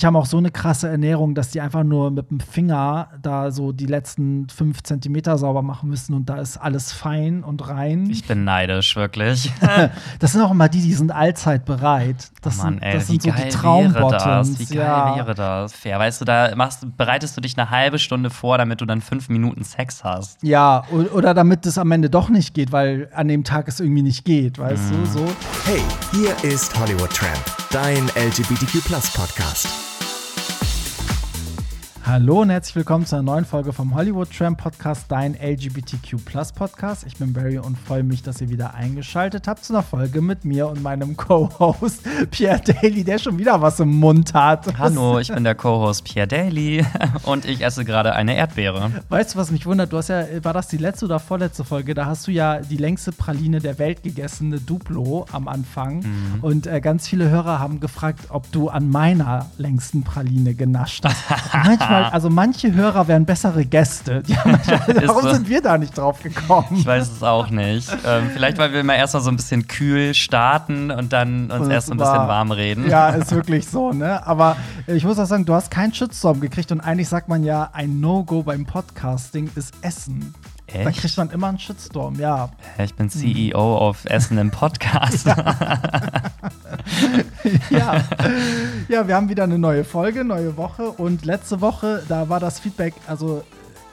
manche haben auch so eine krasse Ernährung, dass die einfach nur mit dem Finger da so die letzten fünf Zentimeter sauber machen müssen und da ist alles fein und rein. Ich bin neidisch, wirklich. das sind auch immer die, die sind allzeit bereit. Das Mann, sind, ey, das wie sind so geil die Traumbottoms. Wie geil ja. wäre das? Fair. Weißt du, da machst, bereitest du dich eine halbe Stunde vor, damit du dann fünf Minuten Sex hast. Ja, oder damit es am Ende doch nicht geht, weil an dem Tag es irgendwie nicht geht, weißt Mhm. du, so. Hey, hier ist Hollywood Tramp, dein LGBTQ Podcast. Hallo und herzlich willkommen zu einer neuen Folge vom Hollywood Tram Podcast, dein LGBTQ Podcast. Ich bin Barry und freue mich, dass ihr wieder eingeschaltet habt zu einer Folge mit mir und meinem Co-Host Pierre Daly, der schon wieder was im Mund hat. Hallo, ich bin der Co-Host Pierre Daly und ich esse gerade eine Erdbeere. Weißt du, was mich wundert? Du hast ja, war das die letzte oder vorletzte Folge? Da hast du ja die längste Praline der Welt gegessen, eine Duplo am Anfang. Mhm. Und äh, ganz viele Hörer haben gefragt, ob du an meiner längsten Praline genascht hast. Und manchmal, also manche Hörer wären bessere Gäste. Haben, warum so. sind wir da nicht drauf gekommen? Ich weiß es auch nicht. Ähm, vielleicht, weil wir immer erstmal so ein bisschen kühl starten und dann uns Und erst so ein war- bisschen warm reden. Ja, ist wirklich so, ne? Aber ich muss auch sagen, du hast keinen Shitstorm gekriegt und eigentlich sagt man ja, ein No-Go beim Podcasting ist Essen. Da Echt? kriegt man immer einen Shitstorm, ja. Ich bin CEO auf Essen im Podcast. ja. ja, wir haben wieder eine neue Folge, neue Woche. Und letzte Woche, da war das Feedback also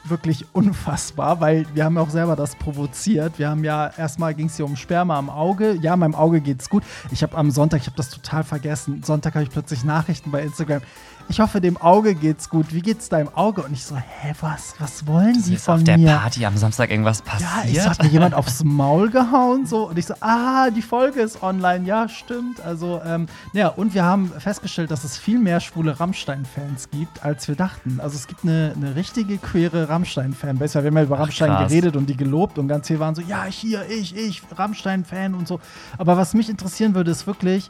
wirklich unfassbar, weil wir haben ja auch selber das provoziert. Wir haben ja erstmal ging es hier um Sperma am Auge. Ja, meinem Auge geht's gut. Ich habe am Sonntag, ich habe das total vergessen. Sonntag habe ich plötzlich Nachrichten bei Instagram. Ich hoffe, dem Auge geht's gut. Wie geht's deinem Auge? Und ich so, hä, was, was wollen die Ist von auf der mir? Party am Samstag irgendwas Ja, passiert? ich so, hat mir jemand aufs Maul gehauen so und ich so, ah, die Folge ist online, ja, stimmt. Also, ähm, ja, und wir haben festgestellt, dass es viel mehr schwule Rammstein-Fans gibt, als wir dachten. Also es gibt eine, eine richtige queere Rammstein-Fanbase. weil Wir haben ja über Rammstein krass. geredet und die gelobt und ganz viele waren so, ja, hier, ich, ich, Rammstein-Fan und so. Aber was mich interessieren würde, ist wirklich,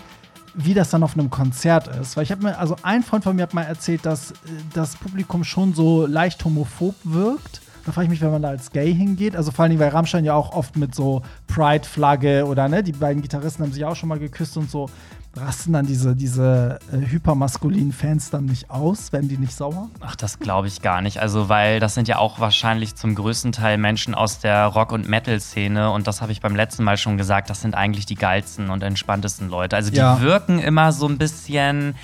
wie das dann auf einem Konzert ist. Weil ich habe mir, also ein Freund von mir hat mal erzählt, dass äh, das Publikum schon so leicht homophob wirkt. Da frage ich mich, wenn man da als gay hingeht. Also vor allen Dingen, weil Rammstein ja auch oft mit so Pride-Flagge oder ne, die beiden Gitarristen haben sich auch schon mal geküsst und so. Rasten dann diese, diese äh, hypermaskulinen Fans dann nicht aus? Werden die nicht sauer? Ach, das glaube ich gar nicht. Also, weil das sind ja auch wahrscheinlich zum größten Teil Menschen aus der Rock- und Metal-Szene. Und das habe ich beim letzten Mal schon gesagt. Das sind eigentlich die geilsten und entspanntesten Leute. Also, die Ja. wirken immer so ein bisschen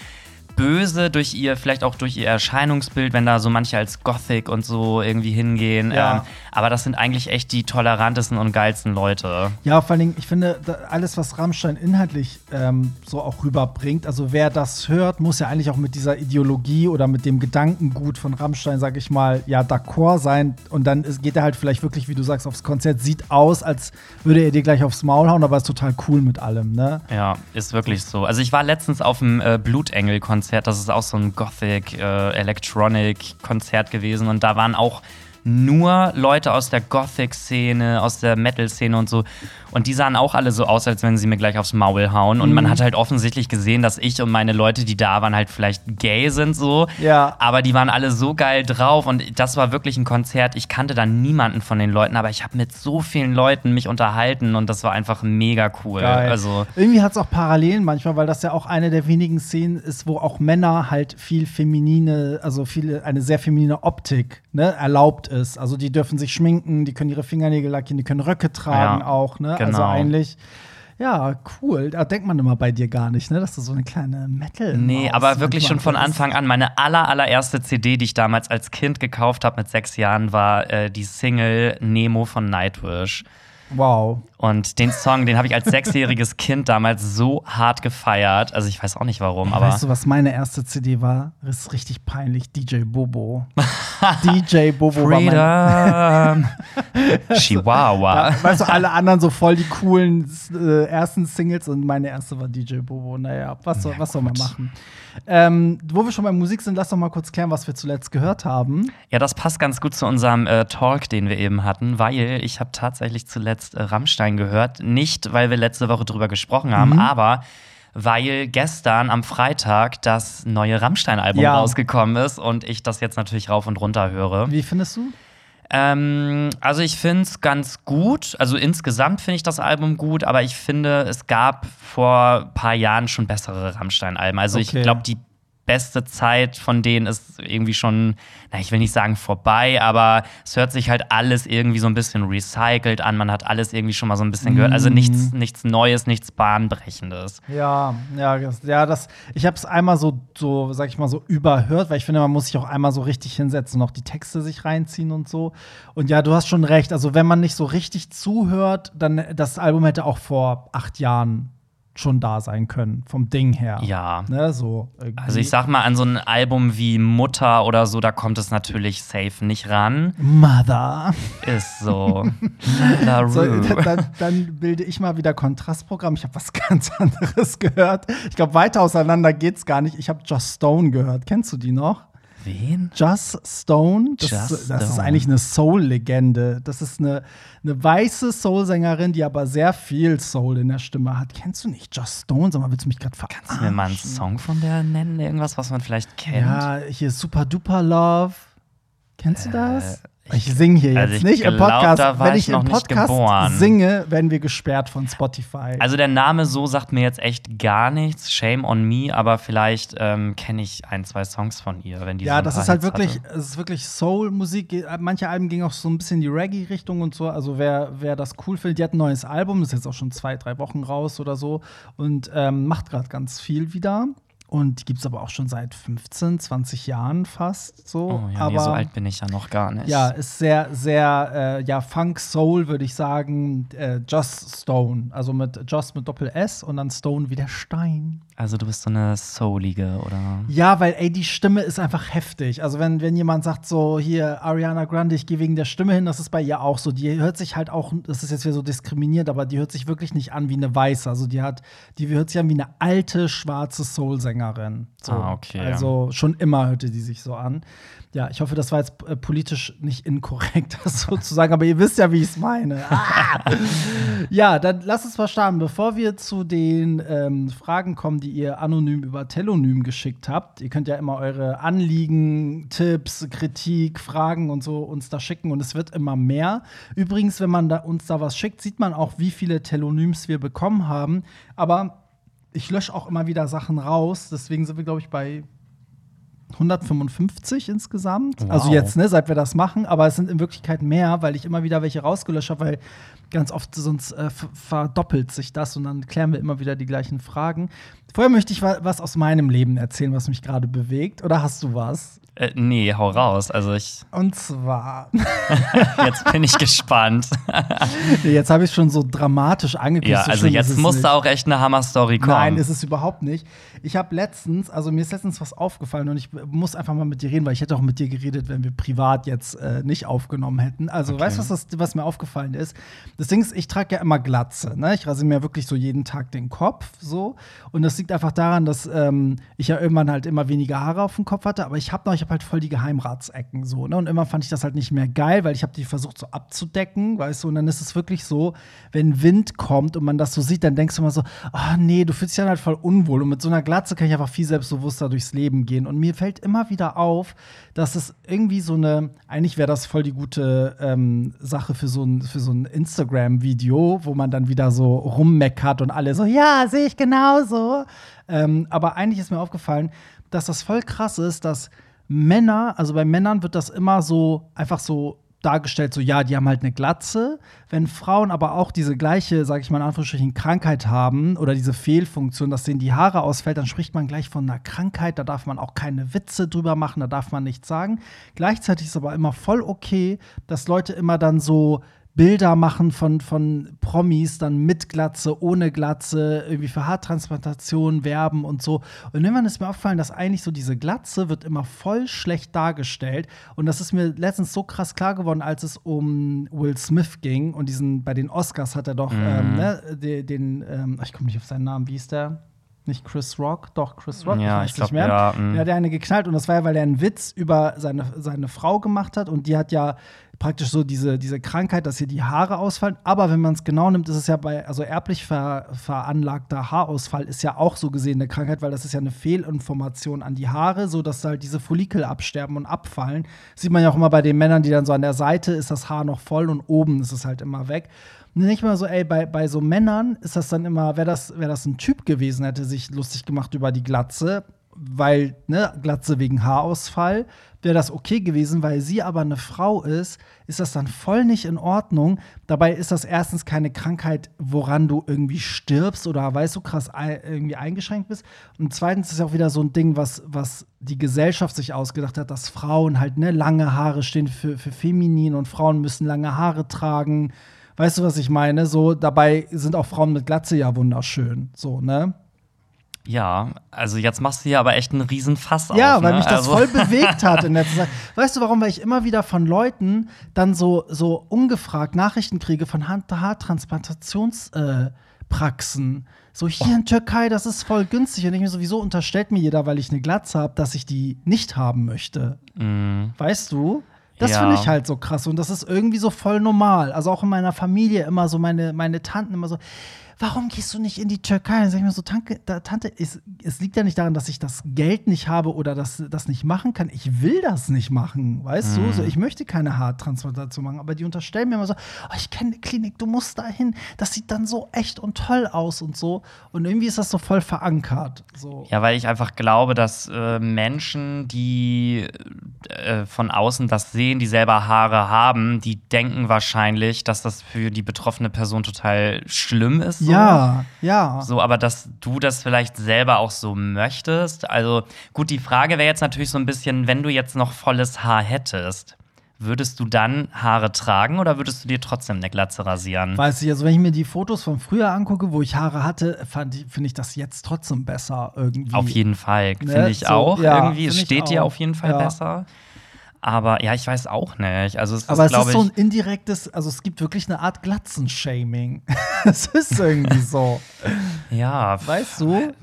böse durch ihr, vielleicht auch durch ihr Erscheinungsbild, wenn da so manche als Gothic und so irgendwie hingehen. Ja. Ähm, aber das sind eigentlich echt die tolerantesten und geilsten Leute. Ja, vor allen Dingen, ich finde, alles, was Rammstein inhaltlich ähm, so auch rüberbringt, also wer das hört, muss ja eigentlich auch mit dieser Ideologie oder mit dem Gedankengut von Rammstein, sag ich mal, ja, d'accord sein. Und dann geht er halt vielleicht wirklich, wie du sagst, aufs Konzert, sieht aus, als würde er dir gleich aufs Maul hauen, aber ist total cool mit allem, ne? Ja, ist wirklich so. Also ich war letztens auf dem äh, Blutengel-Konzert, das ist auch so ein Gothic äh, Electronic-Konzert gewesen und da waren auch nur Leute aus der Gothic-Szene, aus der Metal-Szene und so. Und die sahen auch alle so aus, als wenn sie mir gleich aufs Maul hauen. Und man hat halt offensichtlich gesehen, dass ich und meine Leute, die da waren, halt vielleicht gay sind so. Ja. Aber die waren alle so geil drauf und das war wirklich ein Konzert. Ich kannte da niemanden von den Leuten, aber ich habe mit so vielen Leuten mich unterhalten und das war einfach mega cool. Geil. Also Irgendwie hat es auch Parallelen manchmal, weil das ja auch eine der wenigen Szenen ist, wo auch Männer halt viel feminine, also viele, eine sehr feminine Optik ne, erlaubt ist. Also die dürfen sich schminken, die können ihre Fingernägel lackieren, die können Röcke tragen Ja, auch, ne? Also genau. eigentlich. Ja, cool. Da denkt man immer bei dir gar nicht, ne? Dass du so eine kleine Metal. Nee, aber wirklich schon von Anfang an. Meine aller, allererste CD, die ich damals als Kind gekauft habe mit sechs Jahren, war äh, die Single Nemo von Nightwish. Wow. Und den Song, den habe ich als sechsjähriges Kind damals so hart gefeiert. Also ich weiß auch nicht warum, aber weißt du, was meine erste CD war? Das ist richtig peinlich. DJ Bobo. DJ Bobo war mein Freedom, Chihuahua. Ja, weißt du, alle anderen so voll die coolen äh, ersten Singles und meine erste war DJ Bobo. Naja, was soll, was soll man machen? Ähm, wo wir schon bei Musik sind, lass doch mal kurz klären, was wir zuletzt gehört haben. Ja, das passt ganz gut zu unserem äh, Talk, den wir eben hatten, weil ich habe tatsächlich zuletzt äh, Rammstein gehört. Nicht, weil wir letzte Woche drüber gesprochen haben, aber weil gestern am Freitag das neue Rammstein-Album Ja. rausgekommen ist und ich das jetzt natürlich rauf und runter höre. Wie findest du? Ähm, also ich finde es ganz gut. Also insgesamt finde ich das Album gut, aber ich finde, es gab vor ein paar Jahren schon bessere Rammstein-Alben. Also Okay. ich glaube, die beste Zeit von denen ist irgendwie schon, na, ich will nicht sagen vorbei, aber es hört sich halt alles irgendwie so ein bisschen recycelt an. Man hat alles irgendwie schon mal so ein bisschen gehört. Also nichts, nichts Neues, nichts Bahnbrechendes. Ja, ja, das, ja, das, ich habe es einmal so, so, sag ich mal, so überhört, weil ich finde, man muss sich auch einmal so richtig hinsetzen und auch die Texte sich reinziehen und so. Und ja, du hast schon recht. Also, wenn man nicht so richtig zuhört, dann das Album hätte auch vor acht Jahren schon da sein können, vom Ding her. Ja. Ne, so irgendwie. Also ich sag mal, an so ein Album wie Mutter oder so, da kommt es natürlich safe nicht ran. Mother. Ist so. So, dann, dann bilde ich mal wieder Kontrastprogramm. Ich habe was ganz anderes gehört. Ich glaube, weiter auseinander geht's gar nicht. Ich habe Just Stone gehört. Kennst du die noch? Wen? Just Stone. Das, Just das ist eigentlich eine Soul-Legende. Das ist eine, eine weiße Soul-Sängerin, die aber sehr viel Soul in der Stimme hat. Kennst du nicht Just Stone? Sag mal, willst du mich gerade verarschen? Kannst du mir mal einen Song von der nennen? Irgendwas, was man vielleicht kennt? Ja, hier Super Duper Love. Kennst du das? Äh, ich singe hier also jetzt ich nicht im glaub, Podcast. da war Wenn ich ich noch im nicht Podcast singe, werden wir gesperrt von Spotify. Also der Name so sagt mir jetzt echt gar nichts. Shame on me, aber vielleicht ähm, kenne ich ein, zwei Songs von ihr, wenn die so ja, ein das ist halt Hits wirklich, hatte. es ist wirklich Soul-Musik. Manche Alben gingen auch so ein bisschen in die Reggae-Richtung und so. Also wer, wer das cool findet, die hat ein neues Album, ist jetzt auch schon zwei, drei Wochen raus oder so und ähm, macht gerade ganz viel wieder. Und die gibt es aber auch schon seit 15, 20 Jahren fast so. Oh ja, aber nee, so alt bin ich ja noch gar nicht. Ja, ist sehr, sehr, äh, ja, Funk Soul, würde ich sagen. Äh, Just Stone. Also mit Just mit Doppel S und dann Stone wie der Stein. Also du bist so eine Soulige, oder? Ja, weil, ey, die Stimme ist einfach heftig. Also, wenn, wenn jemand sagt, so, hier, Ariana Grande, ich gehe wegen der Stimme hin, das ist bei ihr auch so. Die hört sich halt auch, das ist jetzt wieder so diskriminiert, aber die hört sich wirklich nicht an wie eine Weiße. Also, die hat, die hört sich an wie eine alte, schwarze Soul-Sängerin. So. Ah, okay. Also, schon immer hörte die sich so an. Ja, ich hoffe, das war jetzt äh, politisch nicht inkorrekt, das sozusagen, aber ihr wisst ja, wie ich es meine. Ah! ja, dann lasst uns mal starten. Bevor wir zu den ähm, Fragen kommen, die ihr anonym über Telonym geschickt habt, ihr könnt ja immer eure Anliegen, Tipps, Kritik, Fragen und so uns da schicken und es wird immer mehr. Übrigens, wenn man da, uns da was schickt, sieht man auch, wie viele Telonyms wir bekommen haben. Aber ich lösche auch immer wieder Sachen raus, deswegen sind wir, glaube ich, bei 155 insgesamt. Wow. Also jetzt, ne, seit wir das machen, aber es sind in Wirklichkeit mehr, weil ich immer wieder welche rausgelöscht habe, weil ganz oft sonst äh, ver- verdoppelt sich das und dann klären wir immer wieder die gleichen Fragen. Vorher möchte ich wa was aus meinem Leben erzählen, was mich gerade bewegt. Oder hast du was? Äh, nee, hau raus. Also ich, Und zwar, jetzt bin ich gespannt. jetzt habe ich schon so dramatisch angekündigt. ja, so also ist jetzt musste auch echt eine Hammer-Story kommen. Nein, ist es überhaupt nicht. Ich habe letztens, also mir ist letztens was aufgefallen und ich muss einfach mal mit dir reden, weil ich hätte auch mit dir geredet, wenn wir privat jetzt äh, nicht aufgenommen hätten. Also, Okay. weißt du, was, das- was mir aufgefallen ist? Das Ding ist, ich trage ja immer Glatze. Ne? Ich rasiere mir wirklich so jeden Tag den Kopf so. Und das liegt einfach daran, dass ähm, ich ja irgendwann halt immer weniger Haare auf dem Kopf hatte, aber ich habe noch, habe halt voll die Geheimratsecken so. Ne? Und immer fand ich das halt nicht mehr geil, weil ich habe die versucht so abzudecken, weißt du. Und dann ist es wirklich so, wenn Wind kommt und man das so sieht, dann denkst du immer so, ah nee, du fühlst dich dann halt voll unwohl. Und mit so einer Glatze kann ich einfach viel selbstbewusster durchs Leben gehen. Und mir fällt immer wieder auf, dass es irgendwie so eine, eigentlich wäre das voll die gute ähm, Sache für so ein, für so ein Instagram-Video, wo man dann wieder so rummeckert und alle so, ja, sehe ich genauso. Ähm, aber eigentlich ist mir aufgefallen, dass das voll krass ist, dass Männer, also bei Männern wird das immer so einfach so dargestellt, so ja, die haben halt eine Glatze. Wenn Frauen aber auch diese gleiche, sag ich mal in Anführungsstrichen, Krankheit haben oder diese Fehlfunktion, dass denen die Haare ausfällt, dann spricht man gleich von einer Krankheit. Da darf man auch keine Witze drüber machen, da darf man nichts sagen. Gleichzeitig ist aber immer voll okay, dass Leute immer dann so Bilder machen von, von Promis, dann mit Glatze, ohne Glatze, irgendwie für Haartransplantation werben und so. Und irgendwann ist mir aufgefallen, dass eigentlich so diese Glatze wird immer voll schlecht dargestellt. Und das ist mir letztens so krass klar geworden, als es um Will Smith ging. Und diesen, bei den Oscars hat er doch ähm, ne, den, den ähm, ich komme nicht auf seinen Namen, wie ist der? Nicht Chris Rock, doch Chris Rock. Ja, weiß ich nicht mehr. ja, mm. Der hat ja eine geknallt und das war ja, weil er einen Witz über seine, seine Frau gemacht hat und die hat ja praktisch so diese, diese Krankheit, dass hier die Haare ausfallen. Aber wenn man es genau nimmt, ist es ja bei, also erblich ver, veranlagter Haarausfall ist ja auch so gesehen eine Krankheit, weil das ist ja eine Fehlinformation an die Haare, so dass halt diese Follikel absterben und abfallen. sieht man ja auch immer bei den Männern, die dann so an der Seite ist das Haar noch voll und oben ist es halt immer weg. Nicht mal so, ey, bei, bei so Männern ist das dann immer, wäre das, wär das ein Typ gewesen, hätte sich lustig gemacht über die Glatze, weil, ne, Glatze wegen Haarausfall, wäre das okay gewesen, weil sie aber eine Frau ist, ist das dann voll nicht in Ordnung. Dabei ist das erstens keine Krankheit, woran du irgendwie stirbst oder weißt du krass irgendwie eingeschränkt bist. Und zweitens ist auch wieder so ein Ding, was, was die Gesellschaft sich ausgedacht hat, dass Frauen halt ne, lange Haare stehen für, für feminin und Frauen müssen lange Haare tragen. Weißt du, was ich meine? So, dabei sind auch Frauen mit Glatze ja wunderschön. So, ne? Ja, also jetzt machst du hier aber echt einen riesen Fass auf. Ja, weil ne? mich das also voll bewegt hat in letzter Zeit. Weißt du warum? Weil ich immer wieder von Leuten dann so, so ungefragt Nachrichten kriege von Haartransplantationspraxen. Äh, so hier oh. in Türkei, das ist voll günstig. Und ich mir sowieso unterstellt mir jeder, weil ich eine Glatze habe, dass ich die nicht haben möchte. Mm. Weißt du? Das ja. finde ich halt so krass. Und das ist irgendwie so voll normal. Also auch in meiner Familie immer so, meine, meine Tanten immer so warum gehst du nicht in die Türkei? Dann sag ich mir so, Tante, Tante es, es, liegt ja nicht daran, dass ich das Geld nicht habe oder das, das nicht machen kann. Ich will das nicht machen, weißt mhm. du? So, ich möchte keine Haartransplantation machen, aber die unterstellen mir immer so, oh, ich kenne eine Klinik, du musst da hin. Das sieht dann so echt und toll aus und so. Und irgendwie ist das so voll verankert. So. Ja, weil ich einfach glaube, dass äh, Menschen, die äh, von außen das sehen, die selber Haare haben, die denken wahrscheinlich, dass das für die betroffene Person total schlimm ist so. Ja, ja. So, aber dass du das vielleicht selber auch so möchtest. Also, gut, die Frage wäre jetzt natürlich so ein bisschen, wenn du jetzt noch volles Haar hättest, würdest du dann Haare tragen oder würdest du dir trotzdem eine Glatze rasieren? Weiß ich, also wenn ich mir die Fotos von früher angucke, wo ich Haare hatte, finde ich das jetzt trotzdem besser irgendwie. Auf jeden Fall, ne? finde ich so, auch. Ja, irgendwie, es steht dir auf jeden Fall ja. besser. Aber ja, ich weiß auch nicht. Also es Aber ist, es ist so ein indirektes, also es gibt wirklich eine Art Glatzenshaming. es ist irgendwie so. Ja. Weißt du?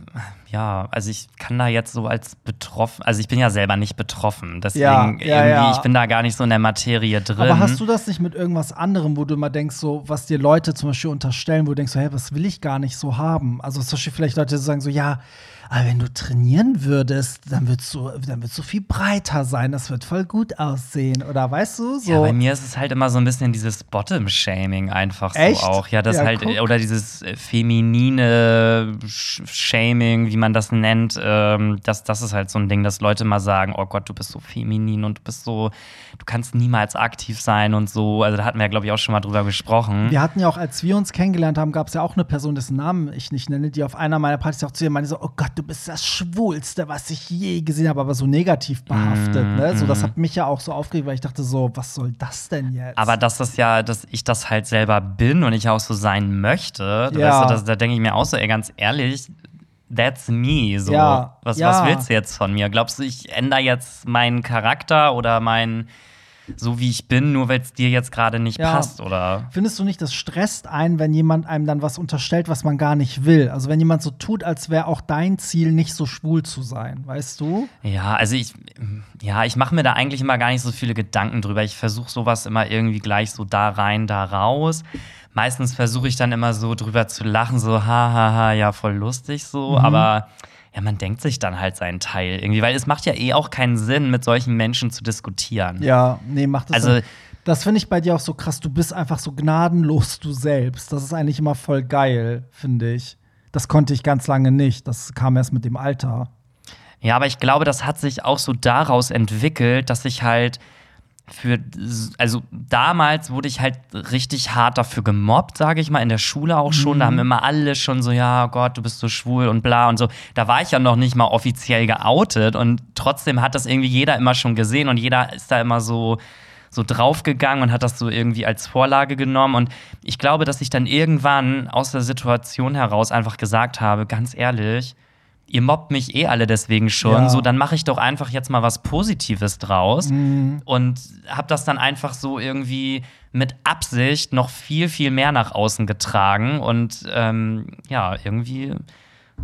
Ja, also ich kann da jetzt so als betroffen, also ich bin ja selber nicht betroffen, deswegen ja, ja, irgendwie, ja. ich bin da gar nicht so in der Materie drin. Aber hast du das nicht mit irgendwas anderem, wo du immer denkst, so, was dir Leute zum Beispiel unterstellen, wo du denkst, so, hey, was will ich gar nicht so haben? Also zum Beispiel vielleicht Leute sagen so, ja, aber wenn du trainieren würdest, dann würdest du, dann würdest du viel breiter sein. Das wird voll gut aussehen. Oder weißt du? So. Ja, bei mir ist es halt immer so ein bisschen dieses Bottom-Shaming einfach Echt? so auch. Ja, das ja, halt, guck. oder dieses äh, feminine Shaming, wie man das nennt. Ähm, das, das ist halt so ein Ding, dass Leute mal sagen: Oh Gott, du bist so feminin und du bist so, du kannst niemals aktiv sein und so. Also da hatten wir ja, glaube ich, auch schon mal drüber gesprochen. Wir hatten ja auch, als wir uns kennengelernt haben, gab es ja auch eine Person, dessen Namen ich nicht nenne, die auf einer meiner Partys auch zu ihr meinte: so, Oh Gott, du bist das Schwulste, was ich je gesehen habe, aber so negativ behaftet. Mm, ne? So, das mm. hat mich ja auch so aufgeregt, weil ich dachte so, was soll das denn jetzt? Aber das ist ja, dass ich das halt selber bin und ich auch so sein möchte. Ja. Weißt du, das, da denke ich mir auch so, ey, ganz ehrlich, that's me. So, ja, was, ja. was willst du jetzt von mir? Glaubst du, ich ändere jetzt meinen Charakter oder meinen so wie ich bin, nur weil es dir jetzt gerade nicht ja. passt, oder? Findest du nicht, das stresst ein, wenn jemand einem dann was unterstellt, was man gar nicht will? Also wenn jemand so tut, als wäre auch dein Ziel, nicht so schwul zu sein, weißt du? Ja, also ich, ja, ich mache mir da eigentlich immer gar nicht so viele Gedanken drüber. Ich versuche sowas immer irgendwie gleich so da rein, da raus meistens versuche ich dann immer so drüber zu lachen, so hahaha, ha, ha, ja, voll lustig so, mhm. aber ja, man denkt sich dann halt seinen Teil irgendwie, weil es macht ja eh auch keinen Sinn, mit solchen Menschen zu diskutieren. Ja, nee, macht das also, Sinn. Das finde ich bei dir auch so krass. Du bist einfach so gnadenlos du selbst. Das ist eigentlich immer voll geil, finde ich. Das konnte ich ganz lange nicht. Das kam erst mit dem Alter. Ja, aber ich glaube, das hat sich auch so daraus entwickelt, dass ich halt für, also damals wurde ich halt richtig hart dafür gemobbt, sage ich mal, in der Schule auch schon. Mhm. Da haben immer alle schon so, ja, oh Gott, du bist so schwul und bla und so. Da war ich ja noch nicht mal offiziell geoutet und trotzdem hat das irgendwie jeder immer schon gesehen und jeder ist da immer so, so draufgegangen und hat das so irgendwie als Vorlage genommen. Und ich glaube, dass ich dann irgendwann aus der Situation heraus einfach gesagt habe, ganz ehrlich, ihr mobbt mich eh alle deswegen schon, ja. so dann mache ich doch einfach jetzt mal was Positives draus mhm. und habe das dann einfach so irgendwie mit Absicht noch viel, viel mehr nach außen getragen und ähm, ja, irgendwie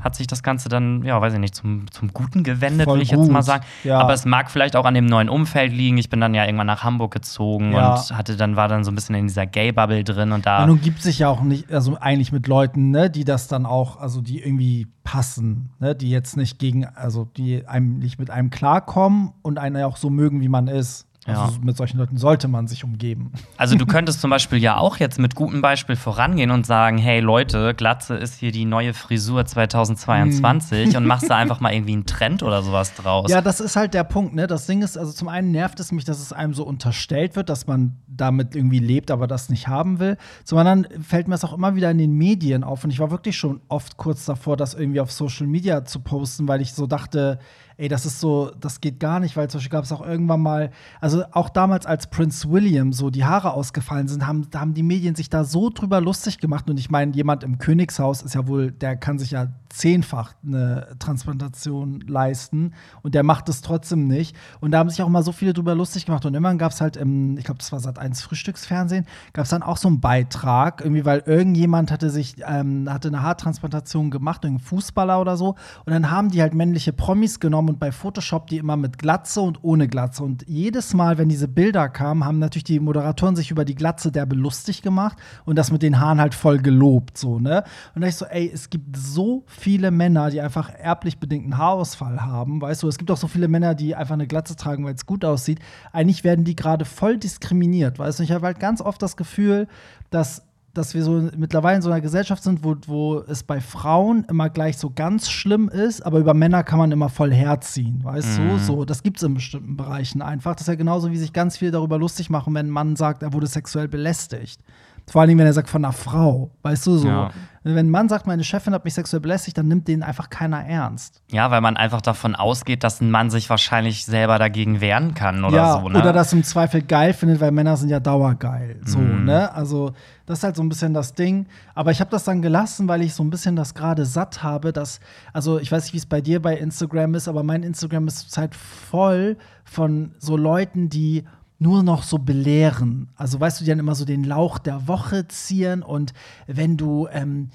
hat sich das Ganze dann, ja, weiß ich nicht, zum, zum Guten gewendet, will ich gut. jetzt mal sagen. Ja. Aber es mag vielleicht auch an dem neuen Umfeld liegen. Ich bin dann ja irgendwann nach Hamburg gezogen ja. und hatte dann, war dann so ein bisschen in dieser Gay-Bubble drin und da. Ja, nun gibt sich ja auch nicht, also eigentlich mit Leuten, ne, die das dann auch, also die irgendwie passen, ne, die jetzt nicht gegen, also die einem nicht mit einem klarkommen und einen auch so mögen, wie man ist. Also Ja. mit solchen Leuten sollte man sich umgeben. Also du könntest zum Beispiel ja auch jetzt mit gutem Beispiel vorangehen und sagen, hey Leute, Glatze ist hier die neue Frisur 2022 und machst da einfach mal irgendwie einen Trend oder sowas draus. Ja, das ist halt der Punkt, ne? Das Ding ist, also zum einen nervt es mich, dass es einem so unterstellt wird, dass man damit irgendwie lebt, aber das nicht haben will. Zum anderen fällt mir das auch immer wieder in den Medien auf und ich war wirklich schon oft kurz davor, das irgendwie auf Social Media zu posten, weil ich so dachte, ey, das ist so, das geht gar nicht, weil zum Beispiel gab es auch irgendwann mal, also auch damals, als Prince William so die Haare ausgefallen sind, haben, haben die Medien sich da so drüber lustig gemacht. Und ich meine, jemand im Königshaus ist ja wohl, der kann sich ja zehnfach eine Transplantation leisten und der macht es trotzdem nicht. Und da haben sich auch mal so viele drüber lustig gemacht. Und irgendwann gab es halt im, ich glaube, das war seit 1 Frühstücksfernsehen, gab es dann auch so einen Beitrag, irgendwie, weil irgendjemand hatte sich, ähm, hatte eine Haartransplantation gemacht, irgendein Fußballer oder so. Und dann haben die halt männliche Promis genommen und bei Photoshop die immer mit Glatze und ohne Glatze. Und jedes Mal, wenn diese Bilder kamen, haben natürlich die Moderatoren sich über die Glatze derbe lustig gemacht und das mit den Haaren halt voll gelobt, so, ne? Und da ich so, ey, es gibt so viele Männer, die einfach erblich bedingten Haarausfall haben, weißt du, es gibt auch so viele Männer, die einfach eine Glatze tragen, weil es gut aussieht. Eigentlich werden die gerade voll diskriminiert, weißt du? Ich habe halt ganz oft das Gefühl, dass dass wir so mittlerweile in so einer Gesellschaft sind, wo, wo es bei Frauen immer gleich so ganz schlimm ist, aber über Männer kann man immer voll herziehen, weißt du? So, das gibt es in bestimmten Bereichen einfach. Das ist ja genauso, wie sich ganz viel darüber lustig machen, wenn ein Mann sagt, er wurde sexuell belästigt. Vor allem, wenn er sagt von einer Frau, weißt du so. Ja. Wenn ein Mann sagt, meine Chefin hat mich sexuell belästigt, dann nimmt den einfach keiner ernst. Ja, weil man einfach davon ausgeht, dass ein Mann sich wahrscheinlich selber dagegen wehren kann oder ja, so. Ne? oder das im Zweifel geil findet, weil Männer sind ja dauergeil. So, Mhm. ne? Also, das ist halt so ein bisschen das Ding. Aber ich habe das dann gelassen, weil ich so ein bisschen das gerade satt habe, dass, also ich weiß nicht, wie es bei dir bei Instagram ist, aber mein Instagram ist zurzeit voll von so Leuten, die nur noch so belehren. Also weißt du, die dann immer so den Lauch der Woche ziehen und wenn du ähm,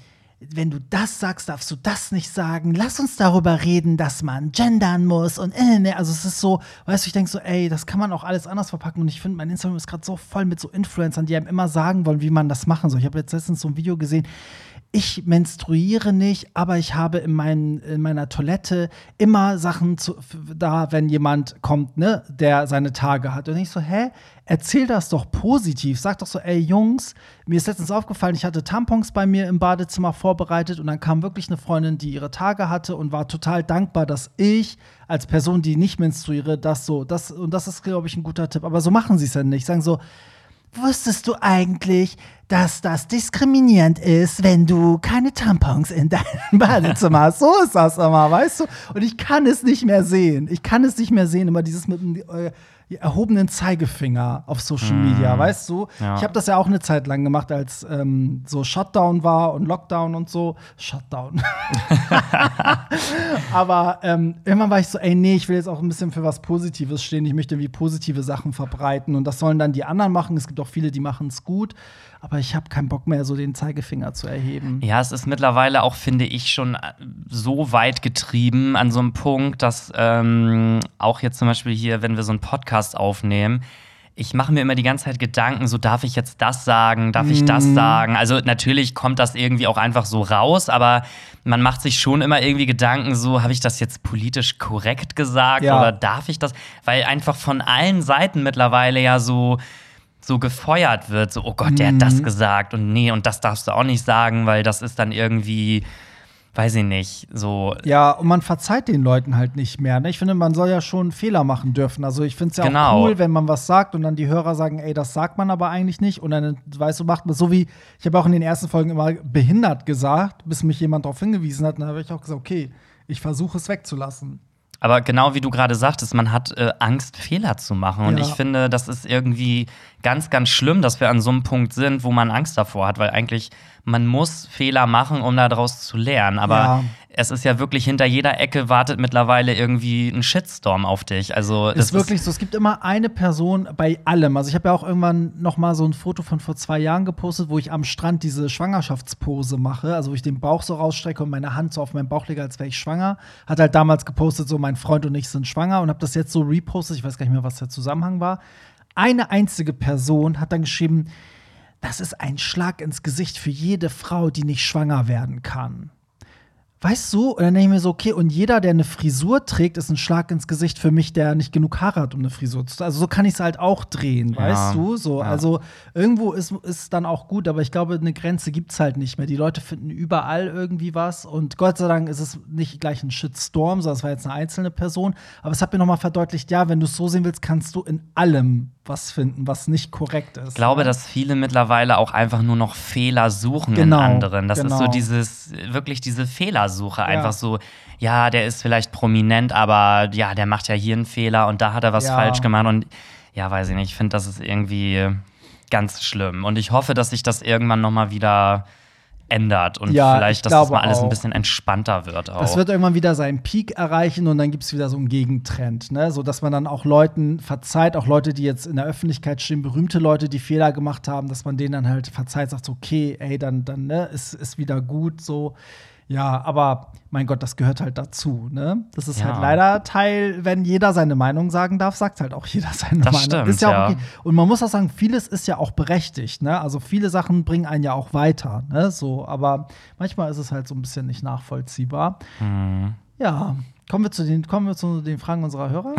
wenn du das sagst, darfst du das nicht sagen. Lass uns darüber reden, dass man gendern muss und äh, ne. Also es ist so, weißt du, ich denke so, ey, das kann man auch alles anders verpacken. Und ich finde, mein Instagram ist gerade so voll mit so Influencern, die einem immer sagen wollen, wie man das machen soll. Ich habe jetzt letztens so ein Video gesehen. Ich menstruiere nicht, aber ich habe in, mein, in meiner Toilette immer Sachen zu, da, wenn jemand kommt, ne, der seine Tage hat. Und ich so, hä? Erzähl das doch positiv. Sag doch so, ey Jungs, mir ist letztens aufgefallen, ich hatte Tampons bei mir im Badezimmer vorbereitet und dann kam wirklich eine Freundin, die ihre Tage hatte und war total dankbar, dass ich als Person, die nicht menstruiere, das so, das und das ist, glaube ich, ein guter Tipp. Aber so machen sie es ja nicht. Sagen so, Wusstest du eigentlich, dass das diskriminierend ist, wenn du keine Tampons in deinem Badezimmer hast? So ist das immer, weißt du? Und ich kann es nicht mehr sehen. Ich kann es nicht mehr sehen, immer dieses mit dem äh, erhobenen Zeigefinger auf Social Media, weißt du? Ja. Ich habe das ja auch eine Zeit lang gemacht, als ähm, so Shutdown war und Lockdown und so. Shutdown. Aber ähm, irgendwann war ich so, ey, nee, ich will jetzt auch ein bisschen für was Positives stehen. Ich möchte irgendwie positive Sachen verbreiten. Und das sollen dann die anderen machen. Es gibt auch viele, die machen es gut. Aber ich habe keinen Bock mehr, so den Zeigefinger zu erheben. Ja, es ist mittlerweile auch, finde ich, schon äh, so weit getrieben an so einem Punkt, dass ähm, auch jetzt zum Beispiel hier, wenn wir so einen Podcast aufnehmen, ich mache mir immer die ganze Zeit Gedanken, so darf ich jetzt das sagen, darf ich das sagen? Also natürlich kommt das irgendwie auch einfach so raus, aber man macht sich schon immer irgendwie Gedanken, so habe ich das jetzt politisch korrekt gesagt Ja. oder darf ich das? Weil einfach von allen Seiten mittlerweile ja so so gefeuert wird, so, oh Gott, der hat das gesagt und nee, und das darfst du auch nicht sagen, weil das ist dann irgendwie, weiß ich nicht, so. Ja, und man verzeiht den Leuten halt nicht mehr. Ne? Ich finde, man soll ja schon Fehler machen dürfen. Also ich finde es ja Genau. auch cool, wenn man was sagt und dann die Hörer sagen, ey, das sagt man aber eigentlich nicht. Und dann, weißt du, macht man so wie, ich habe auch in den ersten Folgen immer behindert gesagt, bis mich jemand darauf hingewiesen hat. Und dann habe ich auch gesagt, okay, ich versuche es wegzulassen. Aber genau wie du gerade sagtest, man hat äh, Angst, Fehler zu machen. Und Ja. ich finde, das ist irgendwie ganz, ganz schlimm, dass wir an so einem Punkt sind, wo man Angst davor hat, weil eigentlich man muss Fehler machen, um daraus zu lernen. Aber Ja. Es ist ja wirklich hinter jeder Ecke wartet mittlerweile irgendwie ein Shitstorm auf dich. Also das ist wirklich so. Es gibt immer eine Person bei allem. Also ich habe ja auch irgendwann noch mal so ein Foto von vor zwei Jahren gepostet, wo ich am Strand diese Schwangerschaftspose mache. Also wo ich den Bauch so rausstrecke und meine Hand so auf meinen Bauch lege, als wäre ich schwanger. Hat halt damals gepostet, so mein Freund und ich sind schwanger und habe das jetzt so repostet. Ich weiß gar nicht mehr, was der Zusammenhang war. Eine einzige Person hat dann geschrieben, das ist ein Schlag ins Gesicht für jede Frau, die nicht schwanger werden kann. Weißt du, und dann denke ich mir so, okay, und jeder, der eine Frisur trägt, ist ein Schlag ins Gesicht für mich, der nicht genug Haare hat, um eine Frisur zu Also so kann ich es halt auch drehen, Ja. weißt du? So, Ja. also irgendwo ist es dann auch gut, aber ich glaube, eine Grenze gibt es halt nicht mehr. Die Leute finden überall irgendwie was und Gott sei Dank ist es nicht gleich ein Shitstorm, sondern es war jetzt eine einzelne Person. Aber es hat mir nochmal verdeutlicht, ja, wenn du es so sehen willst, kannst du in allem was finden, was nicht korrekt ist. Ich glaube, ne? dass viele mittlerweile auch einfach nur noch Fehler suchen Genau, in anderen. Das ist so genau. dieses, wirklich diese Fehlersuche. Einfach so, ja, der ist vielleicht prominent, aber ja, der macht ja hier einen Fehler und da hat er was Ja. falsch gemacht. Und ja, weiß ich nicht, ich finde, das ist irgendwie ganz schlimm. Und ich hoffe, dass sich das irgendwann noch mal wieder ändert und Ja, ich vielleicht, dass das mal alles auch. ein bisschen entspannter wird auch. Das wird irgendwann wieder seinen Peak erreichen und dann gibt es wieder so einen Gegentrend, ne? So dass man dann auch Leuten verzeiht, auch Leute, die jetzt in der Öffentlichkeit stehen, berühmte Leute, die Fehler gemacht haben, dass man denen dann halt verzeiht, sagt, okay, ey, dann, dann, ne, ist, ist wieder gut, so. Ja, aber mein Gott, das gehört halt dazu, ne? Das ist Ja. halt leider Teil, wenn jeder seine Meinung sagen darf, sagt halt auch jeder seine Das Meinung. stimmt, ist ja, ja. okay. Und man muss auch sagen, vieles ist ja auch berechtigt, ne? Also viele Sachen bringen einen ja auch weiter, ne? So, aber manchmal ist es halt so ein bisschen nicht nachvollziehbar. Mhm. Ja, kommen wir zu den, kommen wir zu den Fragen unserer Hörer?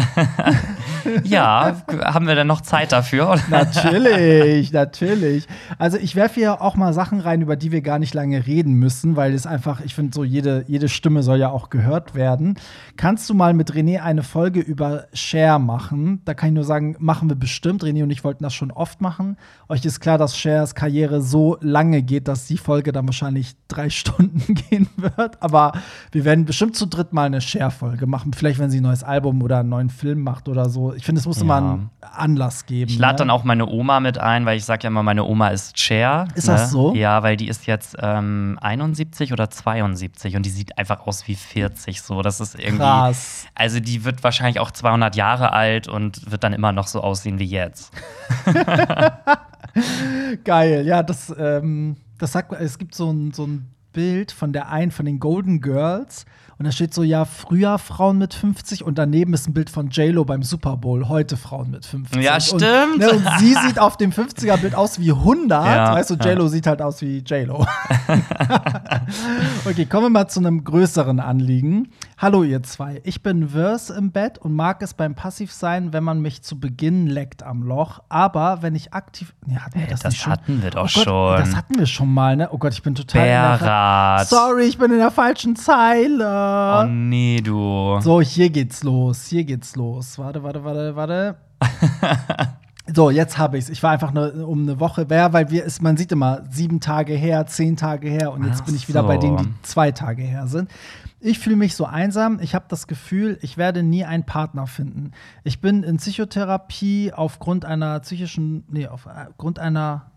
ja, haben wir denn noch Zeit dafür? oder? natürlich, natürlich. Also ich werfe hier auch mal Sachen rein, über die wir gar nicht lange reden müssen, weil es einfach, ich finde so, jede, jede Stimme soll ja auch gehört werden. Kannst du mal mit René eine Folge über Cher machen? Da kann ich nur sagen, machen wir bestimmt. René und ich wollten das schon oft machen. Euch ist klar, dass Chers Karriere so lange geht, dass die Folge dann wahrscheinlich drei Stunden gehen wird. Aber wir werden bestimmt zu dritt mal eine Cher-Folge machen. Vielleicht, wenn sie ein neues Album oder einen neuen Film macht oder so. Ich finde, es muss immer Ja. einen Anlass geben. Ich lade ne? dann auch meine Oma mit ein, weil ich sage ja immer, meine Oma ist Cher. Ist das so? Ja, weil die ist jetzt ähm, 71 oder 72 und die sieht einfach aus wie 40. So, das ist irgendwie. Krass. Also die wird wahrscheinlich auch 200 Jahre alt und wird dann immer noch so aussehen wie jetzt. Geil, ja, das, ähm, das sagt, es gibt so ein, so ein Bild von der einen von den Golden Girls und da steht so, ja, früher Frauen mit 50 und daneben ist ein Bild von J-Lo beim Super Bowl, heute Frauen mit 50. Ja, Und, stimmt. ne, und sie sieht auf dem 50er-Bild aus wie 100, Ja, weißt du, ja. J-Lo sieht halt aus wie J-Lo. okay, kommen wir mal zu einem größeren Anliegen. Hallo ihr zwei, ich bin Verse im Bett und mag es beim Passivsein, wenn man mich zu Beginn leckt am Loch, aber wenn ich aktiv nee, hatten wir das, Das nicht schon? hatten wir doch oh Gott, schon. Das hatten wir schon mal, ne? Oh Gott, ich bin total Berat. Sorry, ich bin in der falschen Zeile. Oh nee, du. So, hier geht's los. Hier geht's los. Warte, warte, warte, warte. so, jetzt habe ich's. Ich war einfach nur um eine Woche wer, weil wir es, man sieht immer sieben Tage her, zehn Tage her und jetzt Ach bin ich wieder so. bei denen, die zwei Tage her sind. Ich fühle mich so einsam. Ich habe das Gefühl, ich werde nie einen Partner finden. Ich bin in Psychotherapie aufgrund einer psychischen, nee, aufgrund einer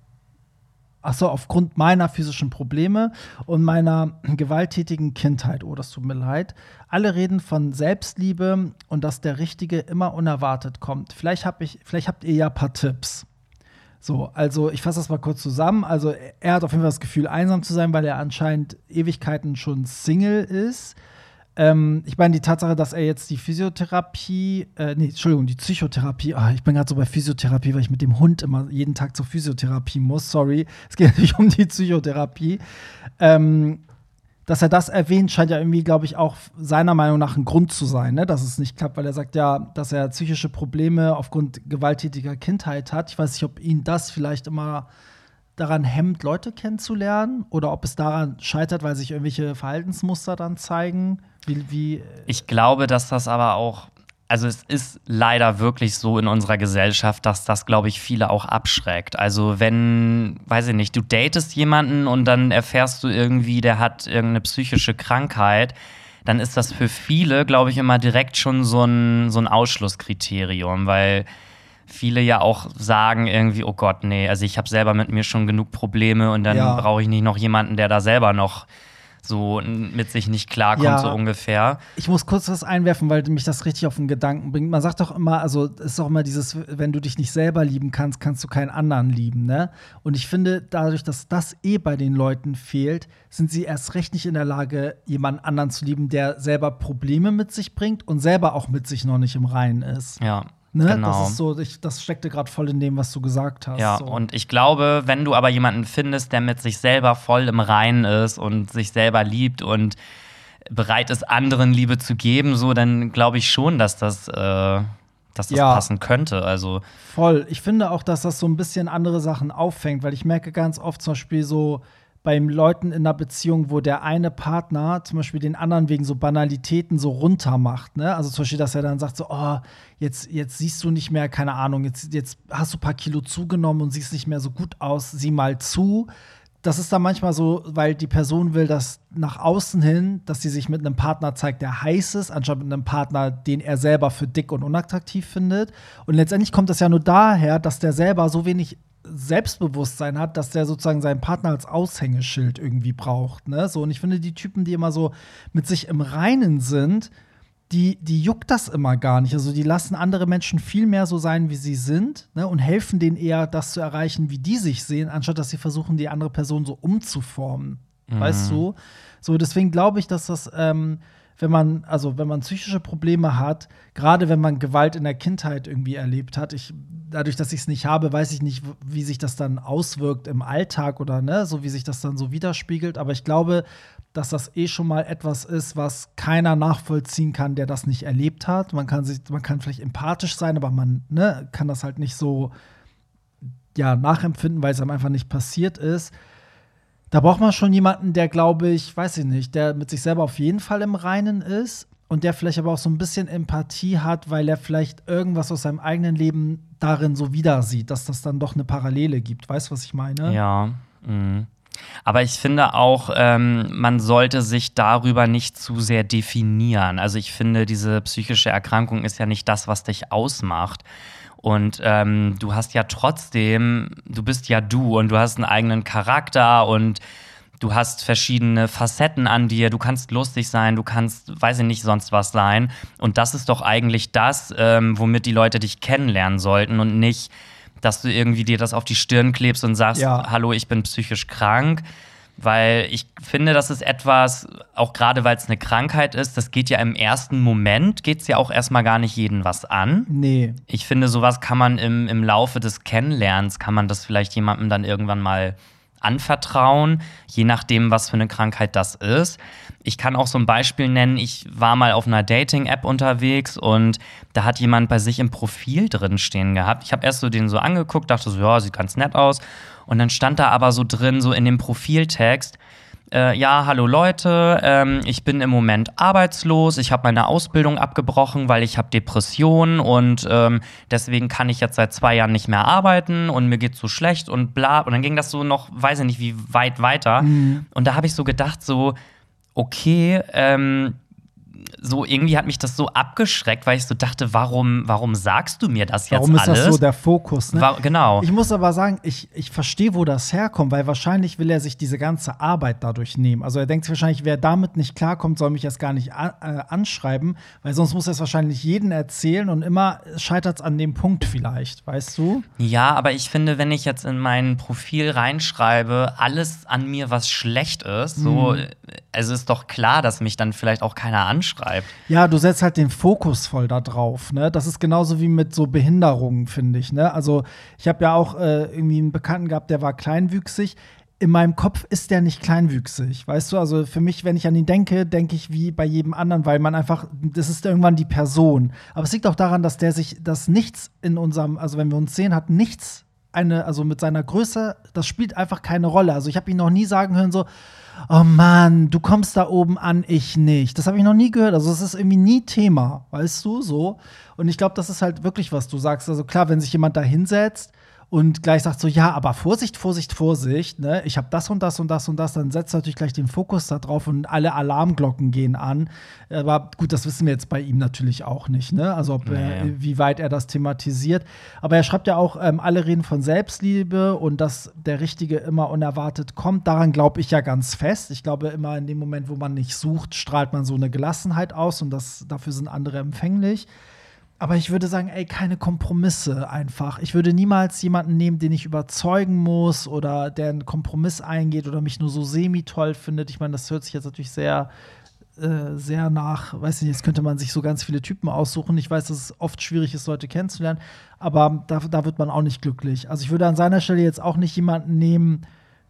Ach aufgrund meiner physischen Probleme und meiner gewalttätigen Kindheit. Oh, das tut mir leid. Alle reden von Selbstliebe und dass der Richtige immer unerwartet kommt. Vielleicht, hab ich, vielleicht habt ihr ja ein paar Tipps. So, also ich fasse das mal kurz zusammen. Also er hat auf jeden Fall das Gefühl, einsam zu sein, weil er anscheinend Ewigkeiten schon Single ist. Ähm, ich meine, die Tatsache, dass er jetzt die Physiotherapie, äh, nee, Entschuldigung, die Psychotherapie, ah, ich bin gerade so bei Physiotherapie, weil ich mit dem Hund immer jeden Tag zur Physiotherapie muss, sorry. Es geht natürlich um die Psychotherapie. Ähm, dass er das erwähnt, scheint ja irgendwie, glaube ich, auch seiner Meinung nach ein Grund zu sein, ne? dass es nicht klappt, weil er sagt ja, dass er psychische Probleme aufgrund gewalttätiger Kindheit hat. Ich weiß nicht, ob ihn das vielleicht immer daran hemmt, Leute kennenzulernen oder ob es daran scheitert, weil sich irgendwelche Verhaltensmuster dann zeigen. Wie, wie Ich glaube, dass das aber auch, also es ist leider wirklich so in unserer Gesellschaft, dass das, glaube ich, viele auch abschreckt. Also wenn, weiß ich nicht, du datest jemanden und dann erfährst du irgendwie, der hat irgendeine psychische Krankheit, dann ist das für viele, glaube ich, immer direkt schon so ein, so ein Ausschlusskriterium, weil viele ja auch sagen irgendwie, oh Gott, nee, also ich habe selber mit mir schon genug Probleme und dann Ja. brauche ich nicht noch jemanden, der da selber noch so mit sich nicht klarkommt, Ja. so ungefähr. Ich muss kurz was einwerfen, weil mich das richtig auf den Gedanken bringt. Man sagt doch immer, also es ist doch immer dieses, wenn du dich nicht selber lieben kannst, kannst du keinen anderen lieben, ne? Und ich finde, dadurch, dass das eh bei den Leuten fehlt, sind sie erst recht nicht in der Lage, jemanden anderen zu lieben, der selber Probleme mit sich bringt und selber auch mit sich noch nicht im Reinen ist. Ja. Ne? Genau. Das ist so, ich, das steckte gerade voll in dem, was du gesagt hast. Ja, so. und ich glaube, wenn du aber jemanden findest, der mit sich selber voll im Reinen ist und sich selber liebt und bereit ist, anderen Liebe zu geben, so, dann glaube ich schon, dass das, äh, dass das Ja. passen könnte. Also, Voll. Ich finde auch, dass das so ein bisschen andere Sachen auffängt, weil ich merke ganz oft zum Beispiel so bei Leuten in einer Beziehung, wo der eine Partner zum Beispiel den anderen wegen so Banalitäten so runter macht. Ne? Also zum Beispiel, dass er dann sagt so, oh, jetzt, jetzt siehst du nicht mehr, keine Ahnung, jetzt, jetzt hast du ein paar Kilo zugenommen und siehst nicht mehr so gut aus, sieh mal zu. Das ist dann manchmal so, weil die Person will, dass nach außen hin, dass sie sich mit einem Partner zeigt, der heiß ist, anstatt mit einem Partner, den er selber für dick und unattraktiv findet. Und letztendlich kommt das ja nur daher, dass der selber so wenig Selbstbewusstsein hat, dass der sozusagen seinen Partner als Aushängeschild irgendwie braucht. Ne? So, und ich finde, die Typen, die immer so mit sich im Reinen sind, die, die juckt das immer gar nicht. Also die lassen andere Menschen viel mehr so sein, wie sie sind, ne, und helfen denen eher, das zu erreichen, wie die sich sehen, anstatt dass sie versuchen, die andere Person so umzuformen. Weißt du? So, deswegen glaube ich, dass das, ähm, wenn man, also wenn man psychische Probleme hat, gerade wenn man Gewalt in der Kindheit irgendwie erlebt hat, ich, dadurch, dass ich es nicht habe, weiß ich nicht, wie sich das dann auswirkt im Alltag oder ne, so wie sich das dann so widerspiegelt. Aber ich glaube, dass das eh schon mal etwas ist, was keiner nachvollziehen kann, der das nicht erlebt hat. Man kann sich, man kann vielleicht empathisch sein, aber man ne, kann das halt nicht so ja, nachempfinden, weil es einem einfach nicht passiert ist. Da braucht man schon jemanden, der, glaube ich, weiß ich nicht, der mit sich selber auf jeden Fall im Reinen ist und der vielleicht aber auch so ein bisschen Empathie hat, weil er vielleicht irgendwas aus seinem eigenen Leben darin so wieder sieht, dass das dann doch eine Parallele gibt. Weißt du, was ich meine? ja. mhm. Aber ich finde auch, ähm, man sollte sich darüber nicht zu sehr definieren. Also ich finde, diese psychische Erkrankung ist ja nicht das, was dich ausmacht. Und ähm, du hast ja trotzdem, du bist ja du und du hast einen eigenen Charakter und du hast verschiedene Facetten an dir. Du kannst lustig sein, du kannst, weiß ich nicht, sonst was sein. Und das ist doch eigentlich das, ähm, womit die Leute dich kennenlernen sollten und nicht, dass du irgendwie dir das auf die Stirn klebst und sagst, Ja. hallo, ich bin psychisch krank. Weil ich finde, das ist etwas, auch gerade weil es eine Krankheit ist, das geht ja im ersten Moment, geht es ja auch erstmal gar nicht jeden was an. Nee. Ich finde, sowas kann man im, im Laufe des Kennenlernens, kann man das vielleicht jemandem dann irgendwann mal anvertrauen, je nachdem, was für eine Krankheit das ist. Ich kann auch so ein Beispiel nennen, ich war mal auf einer Dating-App unterwegs und da hat jemand bei sich im Profil drin stehen gehabt. Ich habe erst so den so angeguckt, dachte so, ja, sieht ganz nett aus. Und dann stand da aber so drin, so in dem Profiltext, äh, ja, hallo Leute, ähm, ich bin im Moment arbeitslos, ich habe meine Ausbildung abgebrochen, weil ich habe Depressionen und ähm, deswegen kann ich jetzt seit zwei Jahren nicht mehr arbeiten und mir geht's so schlecht und bla. Und dann ging das so noch, weiß ich nicht, wie weit weiter. Und da habe ich so gedacht, so, okay, ähm, so irgendwie hat mich das so abgeschreckt, weil ich so dachte, warum, warum sagst du mir das jetzt Warum ist alles? das so der Fokus? Ne? Wa- genau. Ich muss aber sagen, ich, ich verstehe, wo das herkommt, weil wahrscheinlich will er sich diese ganze Arbeit dadurch nehmen. Also er denkt sich wahrscheinlich, wer damit nicht klarkommt, soll mich erst gar nicht a- äh, anschreiben, weil sonst muss er es wahrscheinlich jedem erzählen und immer scheitert es an dem Punkt vielleicht, weißt du? Ja, aber ich finde, wenn ich jetzt in mein Profil reinschreibe, alles an mir, was schlecht ist, so, Mhm. also ist doch klar, dass mich dann vielleicht auch keiner anschreibt. Ja, du setzt halt den Fokus voll da drauf. Ne? Das ist genauso wie mit so Behinderungen, finde ich. Ne? Also, ich habe ja auch äh, irgendwie einen Bekannten gehabt, der war kleinwüchsig. In meinem Kopf ist der nicht kleinwüchsig, weißt du? Also für mich, wenn ich an ihn denke, denke ich wie bei jedem anderen, weil man einfach, das ist irgendwann die Person. Aber es liegt auch daran, dass der sich, dass nichts in unserem, also wenn wir uns sehen, hat nichts eine, also mit seiner Größe, das spielt einfach keine Rolle. Also ich habe ihn noch nie sagen hören, so, oh Mann, du kommst da oben an, ich nicht. Das habe ich noch nie gehört. Also es ist irgendwie nie Thema, weißt du, so. Und ich glaube, das ist halt wirklich, was du sagst. Also klar, wenn sich jemand da hinsetzt und gleich sagt so, ja, aber Vorsicht, Vorsicht, Vorsicht, ne? Ich habe das und das und das und das, dann setzt natürlich gleich den Fokus da drauf und alle Alarmglocken gehen an. Aber gut, das wissen wir jetzt bei ihm natürlich auch nicht, ne? Also ob er, Nee. wie weit er das thematisiert. Aber er schreibt ja auch, ähm, alle reden von Selbstliebe und dass der Richtige immer unerwartet kommt. Daran glaube ich ja ganz fest. Ich glaube, immer in dem Moment, wo man nicht sucht, strahlt man so eine Gelassenheit aus und das, dafür sind andere empfänglich. Aber ich würde sagen, ey, keine Kompromisse einfach. Ich würde niemals jemanden nehmen, den ich überzeugen muss oder der einen Kompromiss eingeht oder mich nur so semi-toll findet. Ich meine, das hört sich jetzt natürlich sehr, äh, sehr nach, weiß nicht, jetzt könnte man sich so ganz viele Typen aussuchen. Ich weiß, dass es oft schwierig ist, Leute kennenzulernen, aber da, da wird man auch nicht glücklich. Also ich würde an seiner Stelle jetzt auch nicht jemanden nehmen,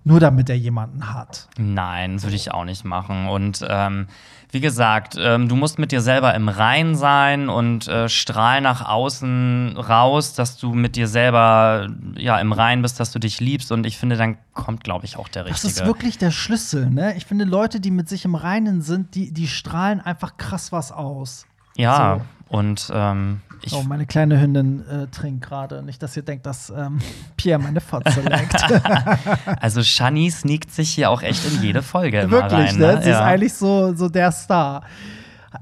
Nur damit er jemanden hat. Nein, das würde ich auch nicht machen. Und ähm, wie gesagt, ähm, du musst mit dir selber im Rein sein und äh, strahl nach außen raus, dass du mit dir selber ja im Rein bist, dass du dich liebst. Und ich finde, dann kommt, glaube ich, auch der richtige. Das ist wirklich der Schlüssel, ne? Ich finde, Leute, die mit sich im Reinen sind, die, die strahlen einfach krass was aus. Ja, so. und ähm, ich oh, meine kleine Hündin äh, trinkt gerade. Nicht, dass ihr denkt, dass ähm, Pierre meine Fotze leckt. also Shani sneakt sich hier auch echt in jede Folge Wirklich, rein. Ne? ne? Sie ja. ist eigentlich so, so der Star.